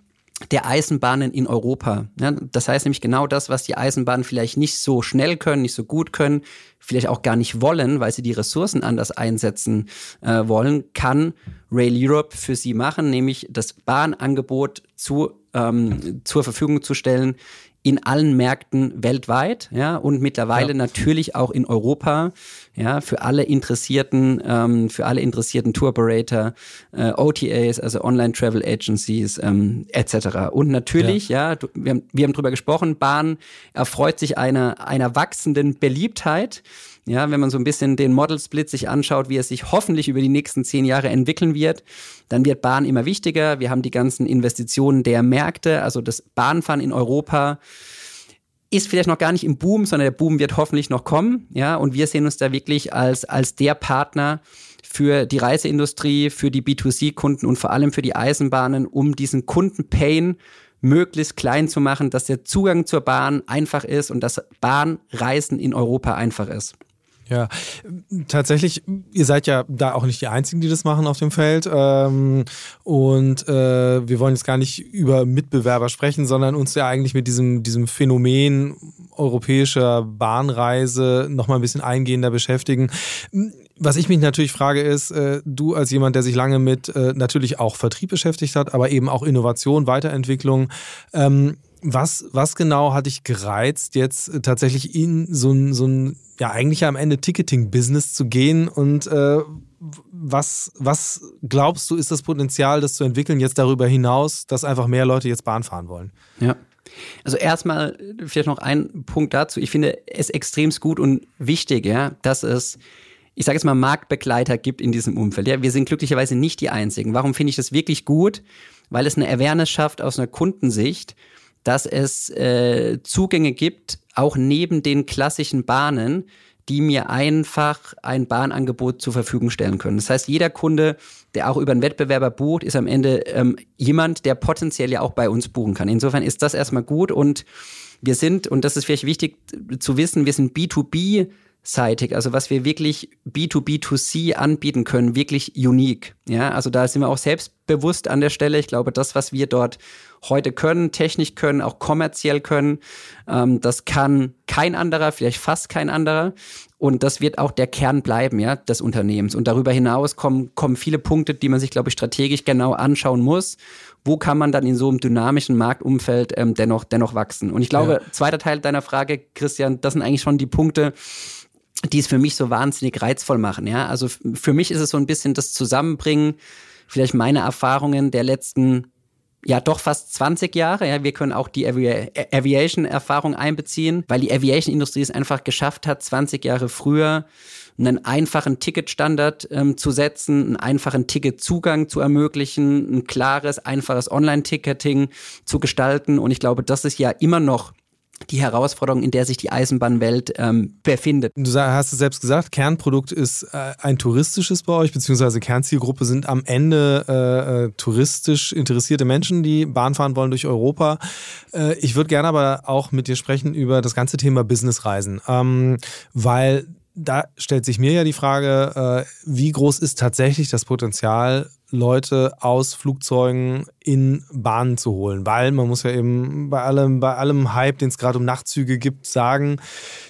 der Eisenbahnen in Europa. Ja, das heißt nämlich genau das, was die Eisenbahnen vielleicht nicht so schnell können, nicht so gut können, vielleicht auch gar nicht wollen, weil sie die Ressourcen anders einsetzen äh, wollen, kann Rail Europe für sie machen, nämlich das Bahnangebot zu, ähm, zur Verfügung zu stellen in allen Märkten weltweit, ja, und mittlerweile ja. natürlich auch in Europa, ja, für alle interessierten, ähm, für alle interessierten Tour Operator, äh, OTAs, also Online Travel Agencies, ähm, etc. Und natürlich, ja, ja du, wir, haben, wir haben drüber gesprochen, Bahn erfreut sich einer einer wachsenden Beliebtheit. Ja, wenn man so ein bisschen den Model Split sich anschaut, wie es sich hoffentlich über die nächsten zehn Jahre entwickeln wird, dann wird Bahn immer wichtiger. Wir haben die ganzen Investitionen der Märkte, also das Bahnfahren in Europa ist vielleicht noch gar nicht im Boom, sondern der Boom wird hoffentlich noch kommen. Ja, und wir sehen uns da wirklich als, als der Partner für die Reiseindustrie, für die B2C-Kunden und vor allem für die Eisenbahnen, um diesen Kundenpain möglichst klein zu machen, dass der Zugang zur Bahn einfach ist und das Bahnreisen in Europa einfach ist. Ja, tatsächlich, ihr seid ja da auch nicht die Einzigen, die das machen auf dem Feld. Ähm, und äh, wir wollen jetzt gar nicht über Mitbewerber sprechen, sondern uns ja eigentlich mit diesem, diesem Phänomen europäischer Bahnreise nochmal ein bisschen eingehender beschäftigen. Was ich mich natürlich frage ist, äh, du als jemand, der sich lange mit äh, natürlich auch Vertrieb beschäftigt hat, aber eben auch Innovation, Weiterentwicklung, ähm, was, was genau hat dich gereizt, jetzt tatsächlich in so ein, so ein ja eigentlich am Ende Ticketing-Business zu gehen und äh, was, was glaubst du, ist das Potenzial, das zu entwickeln, jetzt darüber hinaus, dass einfach mehr Leute jetzt Bahn fahren wollen? Ja. Also erstmal vielleicht noch ein Punkt dazu. Ich finde es extrem gut und wichtig, ja, dass es ich sage jetzt mal, Marktbegleiter gibt in diesem Umfeld. Ja, wir sind glücklicherweise nicht die Einzigen. Warum finde ich das wirklich gut? Weil es eine Awareness schafft aus einer Kundensicht dass es äh, Zugänge gibt, auch neben den klassischen Bahnen, die mir einfach ein Bahnangebot zur Verfügung stellen können. Das heißt, jeder Kunde, der auch über einen Wettbewerber bucht, ist am Ende ähm, jemand, der potenziell ja auch bei uns buchen kann. Insofern ist das erstmal gut und wir sind, und das ist vielleicht wichtig zu wissen, wir sind B2B seitig, also was wir wirklich B2B2C anbieten können, wirklich unique. Ja, also da sind wir auch selbstbewusst an der Stelle. Ich glaube, das, was wir dort heute können, technisch können, auch kommerziell können, ähm, das kann kein anderer, vielleicht fast kein anderer. Und das wird auch der Kern bleiben, ja, des Unternehmens. Und darüber hinaus kommen, kommen viele Punkte, die man sich, glaube ich, strategisch genau anschauen muss. Wo kann man dann in so einem dynamischen Marktumfeld ähm, dennoch, dennoch wachsen? Und ich glaube, ja. zweiter Teil deiner Frage, Christian, das sind eigentlich schon die Punkte, die es für mich so wahnsinnig reizvoll machen. Ja, also für mich ist es so ein bisschen das Zusammenbringen, vielleicht meine Erfahrungen der letzten ja doch fast 20 Jahre. Ja, wir können auch die Avi Aviation-Erfahrung einbeziehen, weil die Aviation-Industrie es einfach geschafft hat, 20 Jahre früher einen einfachen Ticketstandard ähm, zu setzen, einen einfachen Ticketzugang zu ermöglichen, ein klares, einfaches Online-Ticketing zu gestalten. Und ich glaube, das ist ja immer noch die Herausforderung, in der sich die Eisenbahnwelt ähm, befindet. Du hast es selbst gesagt, Kernprodukt ist äh, ein touristisches bei euch, beziehungsweise Kernzielgruppe sind am Ende äh, äh, touristisch interessierte Menschen, die Bahn fahren wollen durch Europa. Äh, ich würde gerne aber auch mit dir sprechen über das ganze Thema Businessreisen, ähm, weil da stellt sich mir ja die Frage, äh, wie groß ist tatsächlich das Potenzial Leute aus Flugzeugen in Bahnen zu holen, weil man muss ja eben bei allem, bei allem Hype, den es gerade um Nachtzüge gibt, sagen,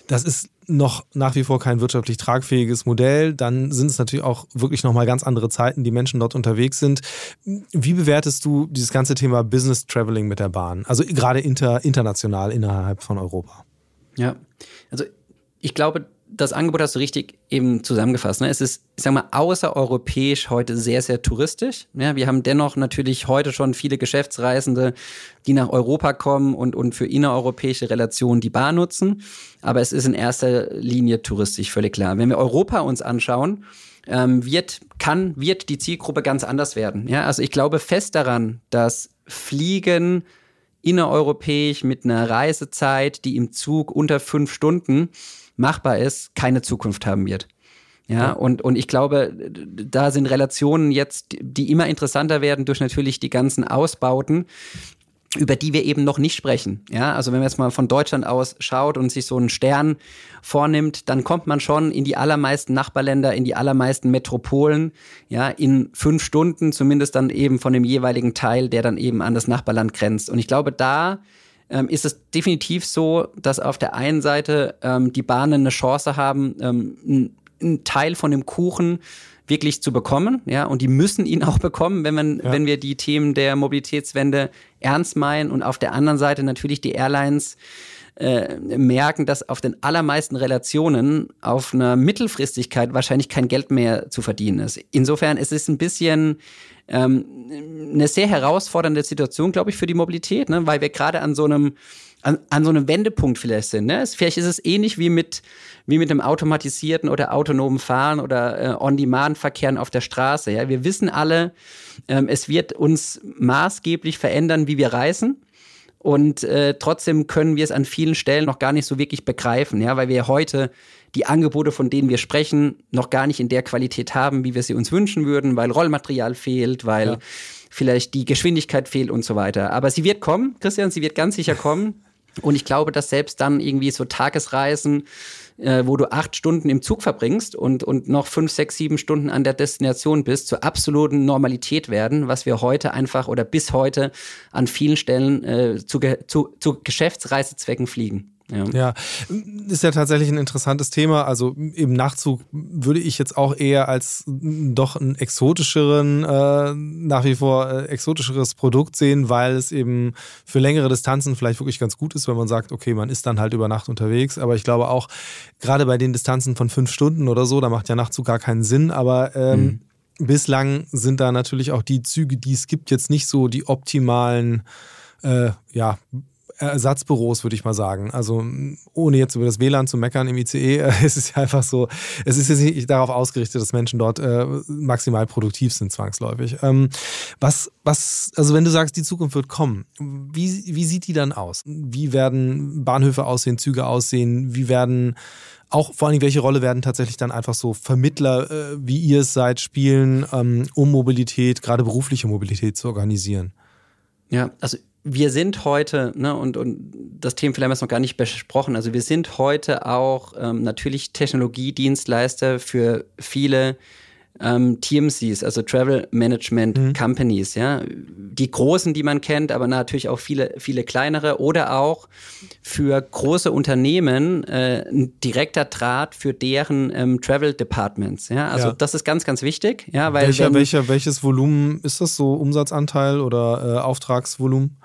das ist noch nach wie vor kein wirtschaftlich tragfähiges Modell. Dann sind es natürlich auch wirklich nochmal ganz andere Zeiten, die Menschen dort unterwegs sind. Wie bewertest du dieses ganze Thema Business Traveling mit der Bahn? Also gerade inter, international innerhalb von Europa? Ja, also ich glaube, das Angebot hast du richtig eben zusammengefasst. Ne? Es ist, ich sag mal, außereuropäisch heute sehr, sehr touristisch. Ja, wir haben dennoch natürlich heute schon viele Geschäftsreisende, die nach Europa kommen und, und für innereuropäische Relationen die Bahn nutzen. Aber es ist in erster Linie touristisch, völlig klar. Wenn wir Europa uns anschauen, ähm, wird, kann, wird die Zielgruppe ganz anders werden. Ja, also ich glaube fest daran, dass Fliegen innereuropäisch mit einer Reisezeit, die im Zug unter fünf Stunden machbar ist, keine Zukunft haben wird. Ja, ja, und, und ich glaube, da sind Relationen jetzt, die immer interessanter werden durch natürlich die ganzen Ausbauten, über die wir eben noch nicht sprechen. Ja, also wenn man jetzt mal von Deutschland aus schaut und sich so einen Stern vornimmt, dann kommt man schon in die allermeisten Nachbarländer, in die allermeisten Metropolen, ja, in fünf Stunden, zumindest dann eben von dem jeweiligen Teil, der dann eben an das Nachbarland grenzt. Und ich glaube, da ähm, ist es definitiv so, dass auf der einen Seite ähm, die Bahnen eine Chance haben, ähm, einen Teil von dem Kuchen wirklich zu bekommen, ja, und die müssen ihn auch bekommen, wenn man, ja. wenn wir die Themen der Mobilitätswende ernst meinen und auf der anderen Seite natürlich die Airlines äh, merken, dass auf den allermeisten Relationen auf einer Mittelfristigkeit wahrscheinlich kein Geld mehr zu verdienen ist. Insofern ist es ein bisschen ähm, eine sehr herausfordernde Situation, glaube ich, für die Mobilität, ne? weil wir gerade an so einem an, an so einem Wendepunkt vielleicht sind. Ne? Vielleicht ist es ähnlich wie mit, wie mit dem automatisierten oder autonomen Fahren oder äh, On-Demand-Verkehren auf der Straße. Ja? Wir wissen alle, ähm, es wird uns maßgeblich verändern, wie wir reisen. Und äh, trotzdem können wir es an vielen Stellen noch gar nicht so wirklich begreifen, ja, weil wir heute die Angebote, von denen wir sprechen, noch gar nicht in der Qualität haben, wie wir sie uns wünschen würden, weil Rollmaterial fehlt, weil ja. vielleicht die Geschwindigkeit fehlt und so weiter. Aber sie wird kommen, Christian, sie wird ganz sicher kommen. Und ich glaube, dass selbst dann irgendwie so Tagesreisen, äh, wo du acht Stunden im Zug verbringst und, und noch fünf, sechs, sieben Stunden an der Destination bist, zur absoluten Normalität werden, was wir heute einfach oder bis heute an vielen Stellen äh, zu, zu, zu Geschäftsreisezwecken fliegen. Ja. ja. ist ja tatsächlich ein interessantes Thema. Also im Nachzug würde ich jetzt auch eher als doch ein exotischeren, äh, nach wie vor äh, exotischeres Produkt sehen, weil es eben für längere Distanzen vielleicht wirklich ganz gut ist, wenn man sagt, okay, man ist dann halt über Nacht unterwegs. Aber ich glaube auch, gerade bei den Distanzen von fünf Stunden oder so, da macht ja Nachtzug gar keinen Sinn. Aber ähm, mhm. bislang sind da natürlich auch die Züge, die es gibt, jetzt nicht so die optimalen äh, ja, Ersatzbüros, würde ich mal sagen. Also ohne jetzt über das WLAN zu meckern im ICE, äh, es ist ja einfach so, es ist jetzt nicht darauf ausgerichtet, dass Menschen dort äh, maximal produktiv sind, zwangsläufig. Ähm, was, was, also wenn du sagst, die Zukunft wird kommen, wie, wie sieht die dann aus? Wie werden Bahnhöfe aussehen, Züge aussehen? Wie werden auch vor allem, welche Rolle werden tatsächlich dann einfach so Vermittler, äh, wie ihr es seid, spielen, ähm, um Mobilität, gerade berufliche Mobilität zu organisieren? Ja, also wir sind heute, ne, und, und das Thema vielleicht haben wir noch gar nicht besprochen, also wir sind heute auch ähm, natürlich Technologiedienstleister für viele ähm, TMCs, also Travel Management mhm. Companies, ja. Die großen, die man kennt, aber natürlich auch viele, viele kleinere oder auch für große Unternehmen äh, ein direkter Draht für deren ähm, Travel Departments, ja. Also ja. das ist ganz, ganz wichtig, ja, weil. Welcher, wenn, welcher, welches Volumen ist das so? Umsatzanteil oder äh, Auftragsvolumen?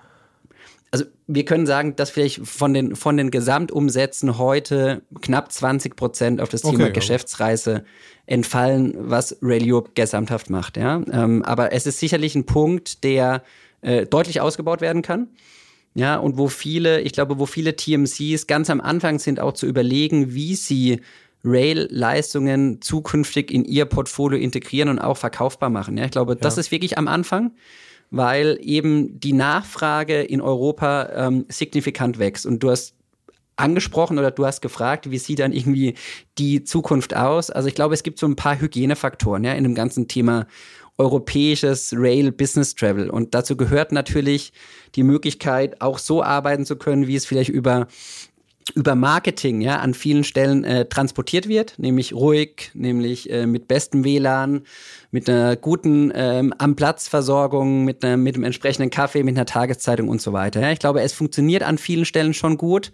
Also wir können sagen, dass vielleicht von den, von den Gesamtumsätzen heute knapp 20 Prozent auf das Thema okay, Geschäftsreise entfallen, was Rail gesamthaft macht. Ja? Ähm, aber es ist sicherlich ein Punkt, der äh, deutlich ausgebaut werden kann. Ja, und wo viele, ich glaube, wo viele TMCs ganz am Anfang sind, auch zu überlegen, wie sie Rail-Leistungen zukünftig in ihr Portfolio integrieren und auch verkaufbar machen. Ja, ich glaube, ja. das ist wirklich am Anfang weil eben die Nachfrage in Europa ähm, signifikant wächst. Und du hast angesprochen oder du hast gefragt, wie sieht dann irgendwie die Zukunft aus? Also ich glaube, es gibt so ein paar Hygienefaktoren ja, in dem ganzen Thema europäisches Rail Business Travel. Und dazu gehört natürlich die Möglichkeit, auch so arbeiten zu können, wie es vielleicht über über Marketing ja an vielen Stellen äh, transportiert wird, nämlich ruhig, nämlich äh, mit bestem WLAN, mit einer guten ähm, am Platz Versorgung, mit, einer, mit einem entsprechenden Kaffee, mit einer Tageszeitung und so weiter. Ja. Ich glaube, es funktioniert an vielen Stellen schon gut.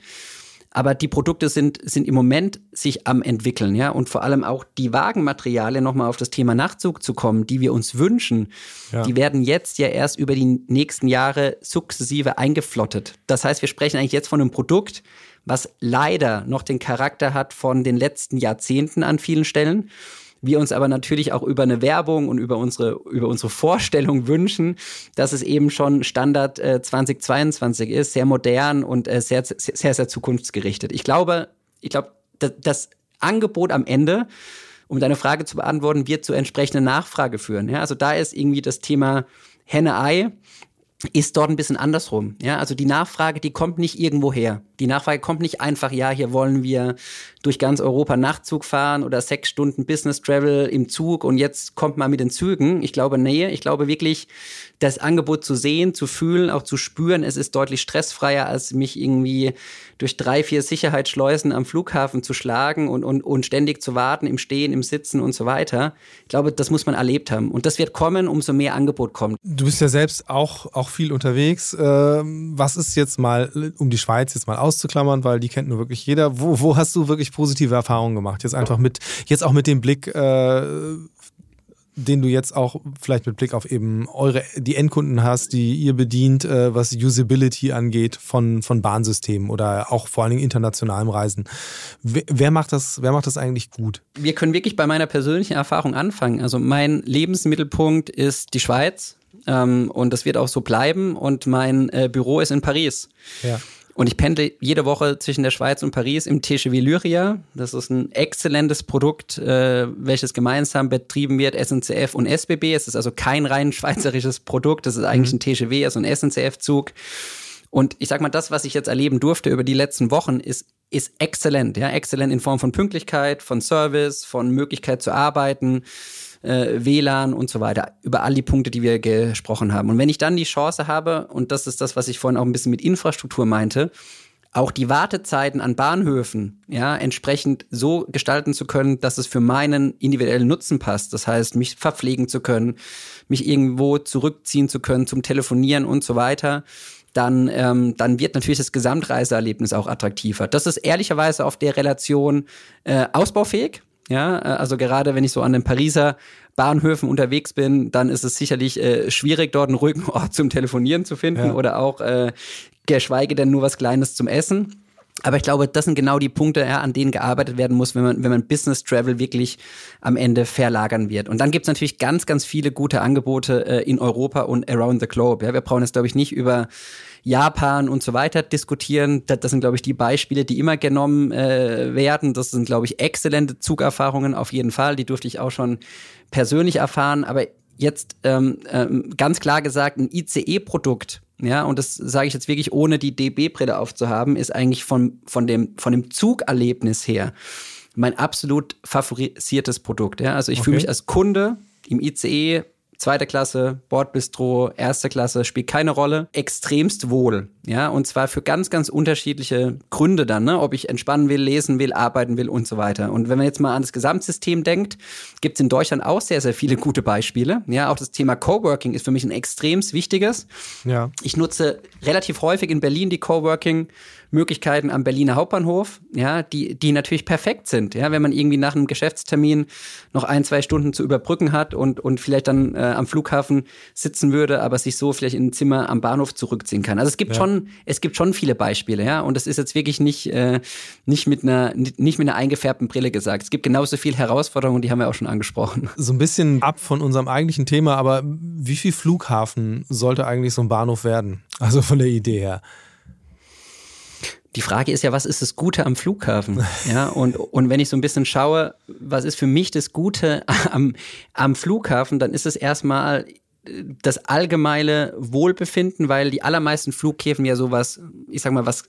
Aber die Produkte sind, sind im Moment sich am entwickeln, ja. Und vor allem auch die Wagenmaterialien, nochmal auf das Thema Nachzug zu kommen, die wir uns wünschen, ja. die werden jetzt ja erst über die nächsten Jahre sukzessive eingeflottet. Das heißt, wir sprechen eigentlich jetzt von einem Produkt, was leider noch den Charakter hat von den letzten Jahrzehnten an vielen Stellen. Wir uns aber natürlich auch über eine Werbung und über unsere, über unsere Vorstellung wünschen, dass es eben schon Standard äh, 2022 ist, sehr modern und äh, sehr, sehr, sehr zukunftsgerichtet. Ich glaube, ich glaube, das, das Angebot am Ende, um deine Frage zu beantworten, wird zu entsprechender Nachfrage führen. Ja, also da ist irgendwie das Thema Henne-Ei ist dort ein bisschen andersrum. Ja, also die Nachfrage, die kommt nicht irgendwo her. Die Nachfrage kommt nicht einfach, ja, hier wollen wir durch ganz Europa Nachtzug fahren oder sechs Stunden Business Travel im Zug und jetzt kommt man mit den Zügen. Ich glaube, nee, ich glaube wirklich, das Angebot zu sehen, zu fühlen, auch zu spüren, es ist deutlich stressfreier, als mich irgendwie durch drei, vier Sicherheitsschleusen am Flughafen zu schlagen und, und, und ständig zu warten, im Stehen, im Sitzen und so weiter. Ich glaube, das muss man erlebt haben. Und das wird kommen, umso mehr Angebot kommt. Du bist ja selbst auch, auch viel unterwegs. Ähm, was ist jetzt mal, um die Schweiz jetzt mal auszuklammern, weil die kennt nur wirklich jeder. Wo, wo hast du wirklich positive Erfahrungen gemacht? Jetzt einfach mit, jetzt auch mit dem Blick, äh, den du jetzt auch vielleicht mit Blick auf eben eure, die Endkunden hast, die ihr bedient, äh, was Usability angeht von, von Bahnsystemen oder auch vor allen Dingen internationalem Reisen. Wer, wer, macht das, wer macht das eigentlich gut? Wir können wirklich bei meiner persönlichen Erfahrung anfangen. Also mein Lebensmittelpunkt ist die Schweiz. Ähm, und das wird auch so bleiben. Und mein äh, Büro ist in Paris. Ja. Und ich pendle jede Woche zwischen der Schweiz und Paris im TGV Lyria. Das ist ein exzellentes Produkt, äh, welches gemeinsam betrieben wird, SNCF und SBB. Es ist also kein rein schweizerisches Produkt. Das ist eigentlich mhm. ein TGV, also ein SNCF-Zug. Und ich sag mal, das, was ich jetzt erleben durfte über die letzten Wochen, ist, ist exzellent. Ja, exzellent in Form von Pünktlichkeit, von Service, von Möglichkeit zu arbeiten äh, WLAN und so weiter, über all die Punkte, die wir gesprochen haben. Und wenn ich dann die Chance habe, und das ist das, was ich vorhin auch ein bisschen mit Infrastruktur meinte, auch die Wartezeiten an Bahnhöfen ja entsprechend so gestalten zu können, dass es für meinen individuellen Nutzen passt. Das heißt, mich verpflegen zu können, mich irgendwo zurückziehen zu können zum Telefonieren und so weiter dann, ähm, dann wird natürlich das Gesamtreiseerlebnis auch attraktiver. Das ist ehrlicherweise auf der Relation äh, ausbaufähig. Ja, äh, also gerade wenn ich so an den Pariser Bahnhöfen unterwegs bin, dann ist es sicherlich äh, schwierig, dort einen ruhigen Ort zum Telefonieren zu finden ja. oder auch äh, geschweige denn nur was Kleines zum Essen. Aber ich glaube, das sind genau die Punkte, ja, an denen gearbeitet werden muss, wenn man, wenn man Business Travel wirklich am Ende verlagern wird. Und dann gibt's natürlich ganz, ganz viele gute Angebote äh, in Europa und around the globe. Ja, wir brauchen jetzt, glaube ich, nicht über Japan und so weiter diskutieren. Das, das sind, glaube ich, die Beispiele, die immer genommen äh, werden. Das sind, glaube ich, exzellente Zugerfahrungen auf jeden Fall. Die durfte ich auch schon persönlich erfahren. Aber jetzt ähm, ähm, ganz klar gesagt, ein ICE-Produkt ja, und das sage ich jetzt wirklich ohne die DB-Brille aufzuhaben, ist eigentlich von, von, dem, von dem Zugerlebnis her mein absolut favorisiertes Produkt. Ja? Also ich okay. fühle mich als Kunde im ICE zweite Klasse, Bordbistro, erste Klasse, spielt keine Rolle, extremst wohl. Ja, und zwar für ganz, ganz unterschiedliche Gründe dann, ne? ob ich entspannen will, lesen will, arbeiten will und so weiter. Und wenn man jetzt mal an das Gesamtsystem denkt, gibt es in Deutschland auch sehr, sehr viele gute Beispiele. Ja, auch das Thema Coworking ist für mich ein extremst wichtiges. Ja. Ich nutze relativ häufig in Berlin die Coworking Möglichkeiten am Berliner Hauptbahnhof, ja, die, die natürlich perfekt sind, ja, wenn man irgendwie nach einem Geschäftstermin noch ein, zwei Stunden zu überbrücken hat und, und vielleicht dann äh, am Flughafen sitzen würde, aber sich so vielleicht in ein Zimmer am Bahnhof zurückziehen kann. Also es gibt ja. schon, es gibt schon viele Beispiele, ja, und das ist jetzt wirklich nicht, äh, nicht mit einer, nicht mit einer eingefärbten Brille gesagt. Es gibt genauso viele Herausforderungen, die haben wir auch schon angesprochen. So ein bisschen ab von unserem eigentlichen Thema, aber wie viel Flughafen sollte eigentlich so ein Bahnhof werden? Also von der Idee her. Die Frage ist ja, was ist das Gute am Flughafen? Ja, und, und wenn ich so ein bisschen schaue, was ist für mich das Gute am, am Flughafen, dann ist es erstmal das allgemeine Wohlbefinden, weil die allermeisten Flughäfen ja sowas, ich sag mal, was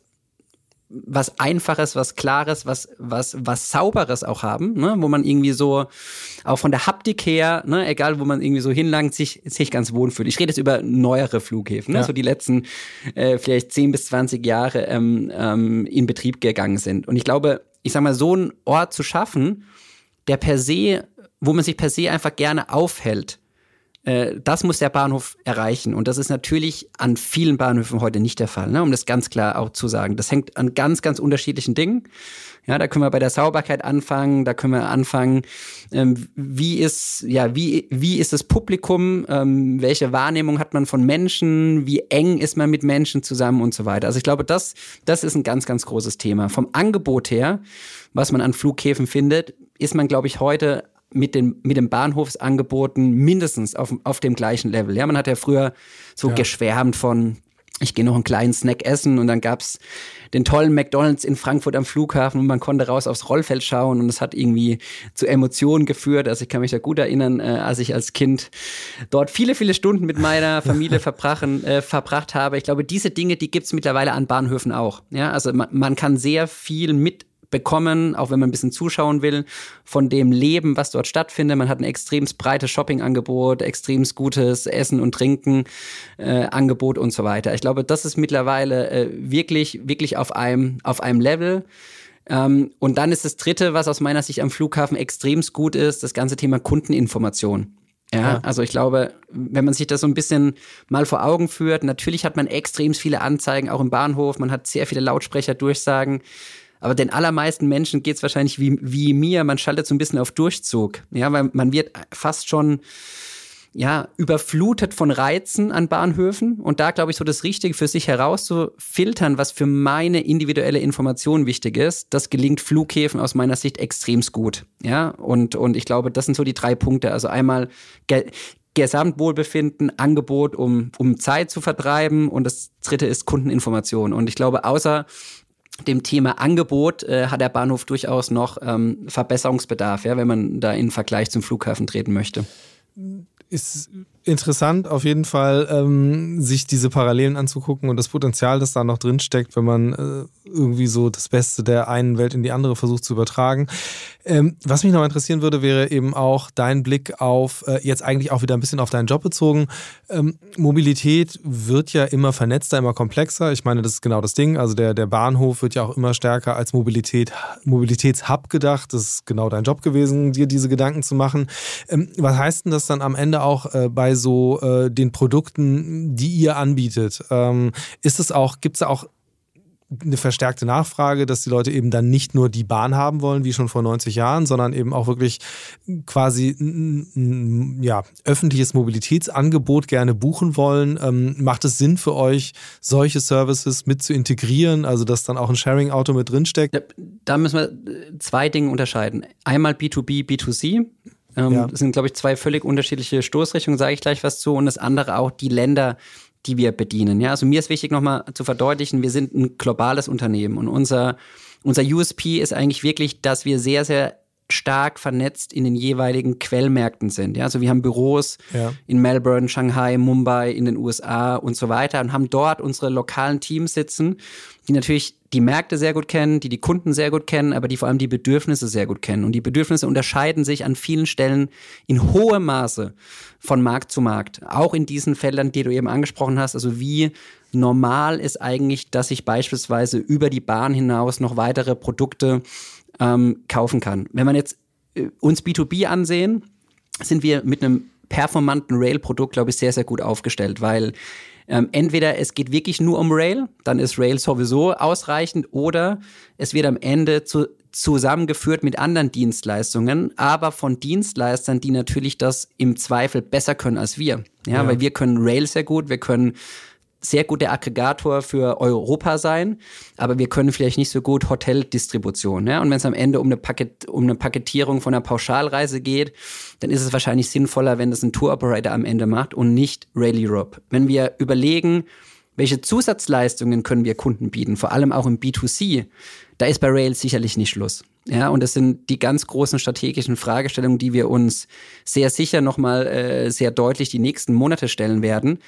was Einfaches, was Klares, was, was, was Sauberes auch haben, ne? wo man irgendwie so auch von der Haptik her, ne, egal wo man irgendwie so hinlangt, sich, sich ganz wohl fühlt. Ich rede jetzt über neuere Flughäfen, ne? Ja. so die letzten äh, vielleicht 10 bis 20 Jahre ähm, ähm, in Betrieb gegangen sind. Und ich glaube, ich sag mal, so einen Ort zu schaffen, der per se, wo man sich per se einfach gerne aufhält, äh, das muss der Bahnhof erreichen. Und das ist natürlich an vielen Bahnhöfen heute nicht der Fall, ne? um das ganz klar auch zu sagen. Das hängt an ganz, ganz unterschiedlichen Dingen. Ja, da können wir bei der Sauberkeit anfangen, da können wir anfangen, ähm, wie ist, ja, wie, wie ist das Publikum, ähm, welche Wahrnehmung hat man von Menschen, wie eng ist man mit Menschen zusammen und so weiter. Also ich glaube, das, das ist ein ganz, ganz großes Thema. Vom Angebot her, was man an Flughäfen findet, ist man, glaube ich, heute mit den, mit den Bahnhofsangeboten mindestens auf, auf dem gleichen Level. Ja, man hat ja früher so ja. geschwärmt von, ich gehe noch einen kleinen Snack essen und dann gab's den tollen McDonalds in Frankfurt am Flughafen und man konnte raus aufs Rollfeld schauen und es hat irgendwie zu Emotionen geführt. Also ich kann mich da gut erinnern, äh, als ich als Kind dort viele, viele Stunden mit meiner Familie verbrachen, äh, verbracht habe. Ich glaube, diese Dinge, die gibt's mittlerweile an Bahnhöfen auch. Ja, also man, man kann sehr viel mit bekommen, auch wenn man ein bisschen zuschauen will, von dem Leben, was dort stattfindet. Man hat ein extrem breites Shoppingangebot, extrem gutes Essen und Trinken äh, Angebot und so weiter. Ich glaube, das ist mittlerweile äh, wirklich, wirklich auf einem, auf einem Level. Ähm, und dann ist das dritte, was aus meiner Sicht am Flughafen extrem gut ist, das ganze Thema Kundeninformation. Ja, ja, also ich glaube, wenn man sich das so ein bisschen mal vor Augen führt, natürlich hat man extrem viele Anzeigen, auch im Bahnhof, man hat sehr viele Lautsprecher, Durchsagen. Aber den allermeisten Menschen geht es wahrscheinlich wie, wie mir, man schaltet so ein bisschen auf Durchzug. Ja, weil man wird fast schon ja, überflutet von Reizen an Bahnhöfen und da glaube ich so das Richtige für sich herauszufiltern, was für meine individuelle Information wichtig ist, das gelingt Flughäfen aus meiner Sicht extremst gut. Ja, und, und ich glaube, das sind so die drei Punkte. Also einmal Ge Gesamtwohlbefinden, Angebot, um, um Zeit zu vertreiben und das dritte ist Kundeninformation. Und ich glaube, außer dem Thema Angebot äh, hat der Bahnhof durchaus noch ähm, Verbesserungsbedarf, ja, wenn man da in Vergleich zum Flughafen treten möchte. Ist, interessant auf jeden Fall, ähm, sich diese Parallelen anzugucken und das Potenzial, das da noch drin steckt, wenn man äh, irgendwie so das Beste der einen Welt in die andere versucht zu übertragen. Ähm, was mich noch interessieren würde, wäre eben auch dein Blick auf, äh, jetzt eigentlich auch wieder ein bisschen auf deinen Job bezogen. Ähm, Mobilität wird ja immer vernetzter, immer komplexer. Ich meine, das ist genau das Ding. Also der, der Bahnhof wird ja auch immer stärker als Mobilität, Mobilitätshub gedacht. Das ist genau dein Job gewesen, dir diese Gedanken zu machen. Ähm, was heißt denn das dann am Ende auch äh, bei so äh, den Produkten, die ihr anbietet? Ähm, ist es auch, gibt es auch eine verstärkte Nachfrage, dass die Leute eben dann nicht nur die Bahn haben wollen, wie schon vor 90 Jahren, sondern eben auch wirklich quasi ein ja, öffentliches Mobilitätsangebot gerne buchen wollen. Ähm, macht es Sinn für euch, solche Services mit zu integrieren, also dass dann auch ein Sharing-Auto mit drinsteckt? Da müssen wir äh, zwei Dinge unterscheiden. Einmal B2B, B2C. Ähm, ja. Das sind, glaube ich, zwei völlig unterschiedliche Stoßrichtungen, sage ich gleich was zu. Und das andere auch die Länder, die wir bedienen. Ja, also mir ist wichtig nochmal zu verdeutlichen, wir sind ein globales Unternehmen und unser, unser USP ist eigentlich wirklich, dass wir sehr, sehr stark vernetzt in den jeweiligen Quellmärkten sind. Ja, also wir haben Büros ja. in Melbourne, Shanghai, Mumbai, in den USA und so weiter und haben dort unsere lokalen Teams sitzen, die natürlich die Märkte sehr gut kennen, die die Kunden sehr gut kennen, aber die vor allem die Bedürfnisse sehr gut kennen. Und die Bedürfnisse unterscheiden sich an vielen Stellen in hohem Maße von Markt zu Markt. Auch in diesen Feldern, die du eben angesprochen hast. Also wie normal ist eigentlich, dass ich beispielsweise über die Bahn hinaus noch weitere Produkte ähm, kaufen kann. Wenn man jetzt äh, uns B2B ansehen, sind wir mit einem performanten Rail-Produkt, glaube ich, sehr, sehr gut aufgestellt, weil ähm, entweder es geht wirklich nur um Rail, dann ist Rail sowieso ausreichend, oder es wird am Ende zu, zusammengeführt mit anderen Dienstleistungen, aber von Dienstleistern, die natürlich das im Zweifel besser können als wir. Ja, ja. weil wir können Rail sehr gut, wir können sehr guter Aggregator für Europa sein, aber wir können vielleicht nicht so gut Hoteldistribution. Ja? Und wenn es am Ende um eine, Paket, um eine Paketierung von einer Pauschalreise geht, dann ist es wahrscheinlich sinnvoller, wenn das ein Tour Operator am Ende macht und nicht Rail Europe. Wenn wir überlegen, welche Zusatzleistungen können wir Kunden bieten, vor allem auch im B2C, da ist bei Rail sicherlich nicht Schluss. Ja, und das sind die ganz großen strategischen Fragestellungen, die wir uns sehr sicher nochmal äh, sehr deutlich die nächsten Monate stellen werden.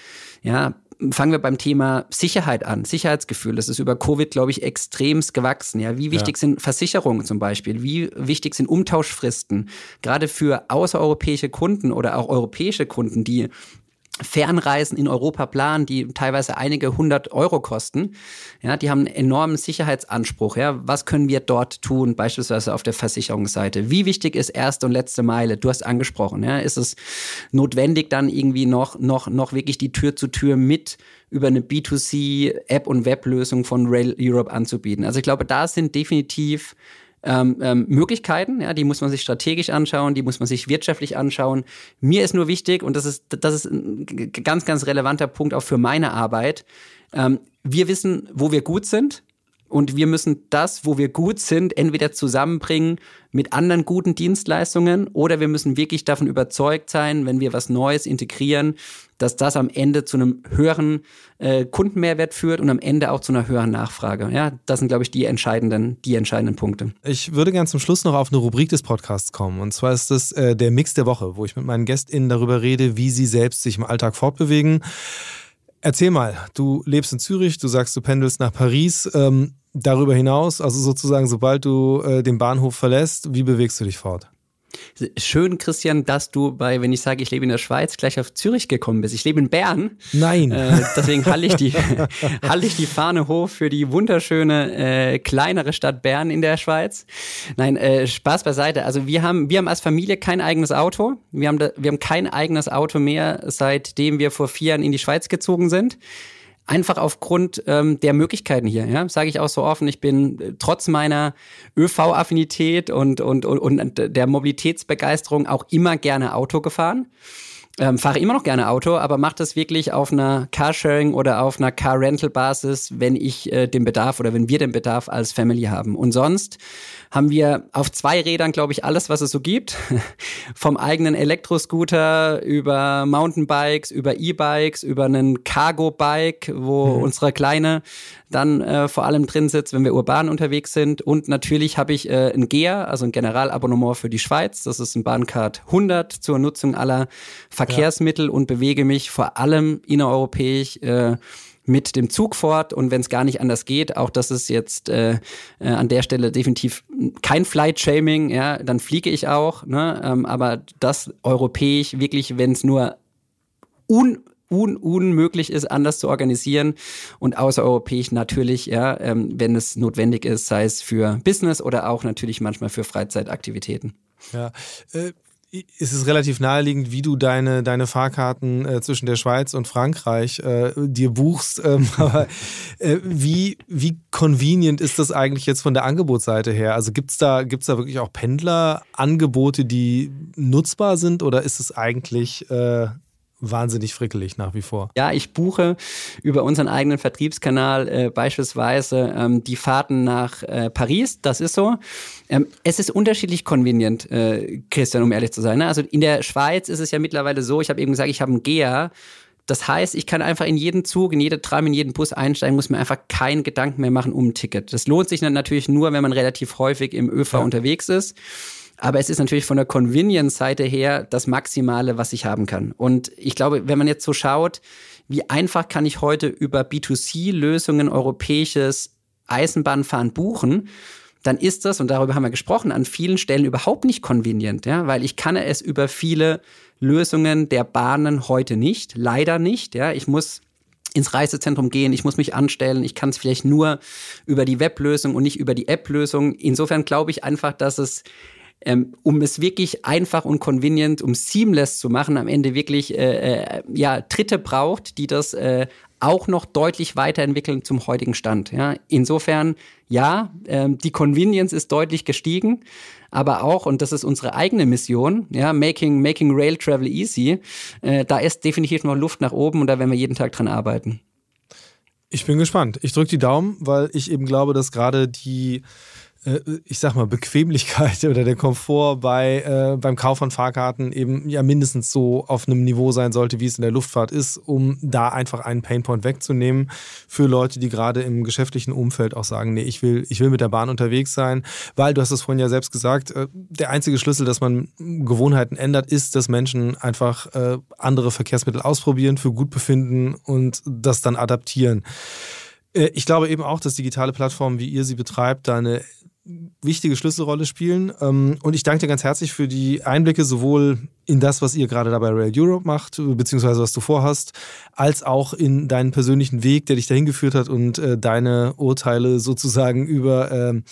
Ja, fangen wir beim Thema Sicherheit an, Sicherheitsgefühl. Das ist über Covid, glaube ich, extremst gewachsen. Ja, wie wichtig ja. sind Versicherungen zum Beispiel? Wie wichtig sind Umtauschfristen? Gerade für außereuropäische Kunden oder auch europäische Kunden, die Fernreisen in Europa planen, die teilweise einige hundert Euro kosten. Ja, die haben einen enormen Sicherheitsanspruch. Ja, was können wir dort tun, beispielsweise auf der Versicherungsseite? Wie wichtig ist erste und letzte Meile? Du hast angesprochen. Ja, ist es notwendig, dann irgendwie noch, noch, noch wirklich die Tür zu Tür mit über eine B2C App und Weblösung von Rail Europe anzubieten? Also ich glaube, da sind definitiv ähm, ähm, Möglichkeiten, ja, die muss man sich strategisch anschauen, die muss man sich wirtschaftlich anschauen. Mir ist nur wichtig, und das ist, das ist ein ganz, ganz relevanter Punkt auch für meine Arbeit, ähm, wir wissen, wo wir gut sind und wir müssen das, wo wir gut sind, entweder zusammenbringen mit anderen guten Dienstleistungen oder wir müssen wirklich davon überzeugt sein, wenn wir was Neues integrieren, dass das am Ende zu einem höheren äh, Kundenmehrwert führt und am Ende auch zu einer höheren Nachfrage. Ja, das sind, glaube ich, die entscheidenden, die entscheidenden Punkte. Ich würde gerne zum Schluss noch auf eine Rubrik des Podcasts kommen. Und zwar ist das äh, der Mix der Woche, wo ich mit meinen GästInnen darüber rede, wie sie selbst sich im Alltag fortbewegen. Erzähl mal, du lebst in Zürich, du sagst, du pendelst nach Paris. Ähm, darüber hinaus, also sozusagen, sobald du äh, den Bahnhof verlässt, wie bewegst du dich fort? Schön, Christian, dass du bei, wenn ich sage, ich lebe in der Schweiz, gleich auf Zürich gekommen bist. Ich lebe in Bern. Nein. Äh, deswegen halte ich, die, halte ich die Fahne hoch für die wunderschöne, äh, kleinere Stadt Bern in der Schweiz. Nein, äh, Spaß beiseite. Also wir haben, wir haben als Familie kein eigenes Auto. Wir haben, da, wir haben kein eigenes Auto mehr, seitdem wir vor vier Jahren in die Schweiz gezogen sind. Einfach aufgrund ähm, der Möglichkeiten hier, ja, sage ich auch so offen. Ich bin äh, trotz meiner ÖV-Affinität und, und, und, und der Mobilitätsbegeisterung auch immer gerne Auto gefahren. Ähm, fahre immer noch gerne Auto, aber mache das wirklich auf einer Carsharing oder auf einer Car-Rental-Basis, wenn ich äh, den Bedarf oder wenn wir den Bedarf als Family haben. Und sonst haben wir auf zwei Rädern, glaube ich, alles, was es so gibt. Vom eigenen Elektroscooter über Mountainbikes, über E-Bikes, über einen Cargo-Bike, wo mhm. unsere Kleine dann äh, vor allem drin sitzt, wenn wir urban unterwegs sind. Und natürlich habe ich äh, ein GEA, also ein Generalabonnement für die Schweiz. Das ist ein Bahncard 100 zur Nutzung aller Verkehrsmittel ja. und bewege mich vor allem innereuropäisch äh, mit dem Zug fort und wenn es gar nicht anders geht, auch das ist jetzt äh, äh, an der Stelle definitiv kein Flight-Shaming, ja, dann fliege ich auch, ne? Ähm, aber das europäisch wirklich, wenn es nur un un unmöglich ist, anders zu organisieren und außereuropäisch natürlich, ja, ähm, wenn es notwendig ist, sei es für Business oder auch natürlich manchmal für Freizeitaktivitäten. Ja, äh, ist es relativ naheliegend, wie du deine, deine Fahrkarten äh, zwischen der Schweiz und Frankreich äh, dir buchst. Ähm, aber äh, wie, wie convenient ist das eigentlich jetzt von der Angebotsseite her? Also gibt es da, gibt's da wirklich auch Pendlerangebote, die nutzbar sind oder ist es eigentlich äh, wahnsinnig frickelig nach wie vor. Ja, ich buche über unseren eigenen Vertriebskanal äh, beispielsweise ähm, die Fahrten nach äh, Paris, das ist so. Ähm, es ist unterschiedlich convenient, äh, Christian, um ehrlich zu sein. Ne? Also in der Schweiz ist es ja mittlerweile so, ich habe eben gesagt, ich habe einen GEA. Das heißt, ich kann einfach in jeden Zug, in jede Tram, in jeden Bus einsteigen, muss mir einfach keinen Gedanken mehr machen um ein Ticket. Das lohnt sich dann natürlich nur, wenn man relativ häufig im ÖV ja. unterwegs ist. Aber es ist natürlich von der Convenience-Seite her das Maximale, was ich haben kann. Und ich glaube, wenn man jetzt so schaut, wie einfach kann ich heute über B2C-Lösungen europäisches Eisenbahnfahren buchen, dann ist das, und darüber haben wir gesprochen, an vielen Stellen überhaupt nicht convenient, ja, weil ich kann es über viele Lösungen der Bahnen heute nicht, leider nicht, ja. Ich muss ins Reisezentrum gehen, ich muss mich anstellen, ich kann es vielleicht nur über die Weblösung und nicht über die App-Lösung. Insofern glaube ich einfach, dass es ähm, um es wirklich einfach und convenient, um seamless zu machen, am Ende wirklich äh, äh, ja, Dritte braucht, die das äh, auch noch deutlich weiterentwickeln zum heutigen Stand. Ja. Insofern, ja, ähm, die Convenience ist deutlich gestiegen, aber auch, und das ist unsere eigene Mission, ja, making, making Rail Travel easy, äh, da ist definitiv noch Luft nach oben und da werden wir jeden Tag dran arbeiten. Ich bin gespannt. Ich drücke die Daumen, weil ich eben glaube, dass gerade die ich sag mal, Bequemlichkeit oder der Komfort bei, äh, beim Kauf von Fahrkarten eben ja mindestens so auf einem Niveau sein sollte, wie es in der Luftfahrt ist, um da einfach einen Painpoint wegzunehmen für Leute, die gerade im geschäftlichen Umfeld auch sagen, nee, ich will, ich will mit der Bahn unterwegs sein, weil du hast es vorhin ja selbst gesagt, äh, der einzige Schlüssel, dass man Gewohnheiten ändert, ist, dass Menschen einfach äh, andere Verkehrsmittel ausprobieren, für gut befinden und das dann adaptieren. Äh, ich glaube eben auch, dass digitale Plattformen, wie ihr sie betreibt, da eine wichtige Schlüsselrolle spielen. Ähm, und ich danke dir ganz herzlich für die Einblicke sowohl in das, was ihr gerade dabei Rail Europe macht, beziehungsweise was du vorhast, als auch in deinen persönlichen Weg, der dich dahin geführt hat und äh, deine Urteile sozusagen über ähm,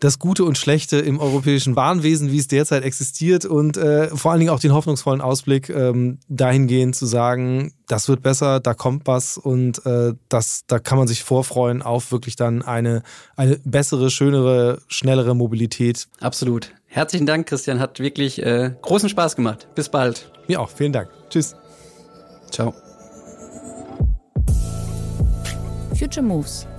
das Gute und Schlechte im europäischen Warenwesen, wie es derzeit existiert und äh, vor allen Dingen auch den hoffnungsvollen Ausblick ähm, dahingehend zu sagen, das wird besser, da kommt was und äh, das, da kann man sich vorfreuen auf wirklich dann eine, eine bessere, schönere, schnellere Mobilität. Absolut. Herzlichen Dank, Christian. Hat wirklich äh, großen Spaß gemacht. Bis bald. Mir auch. Vielen Dank. Tschüss. Ciao. Future Moves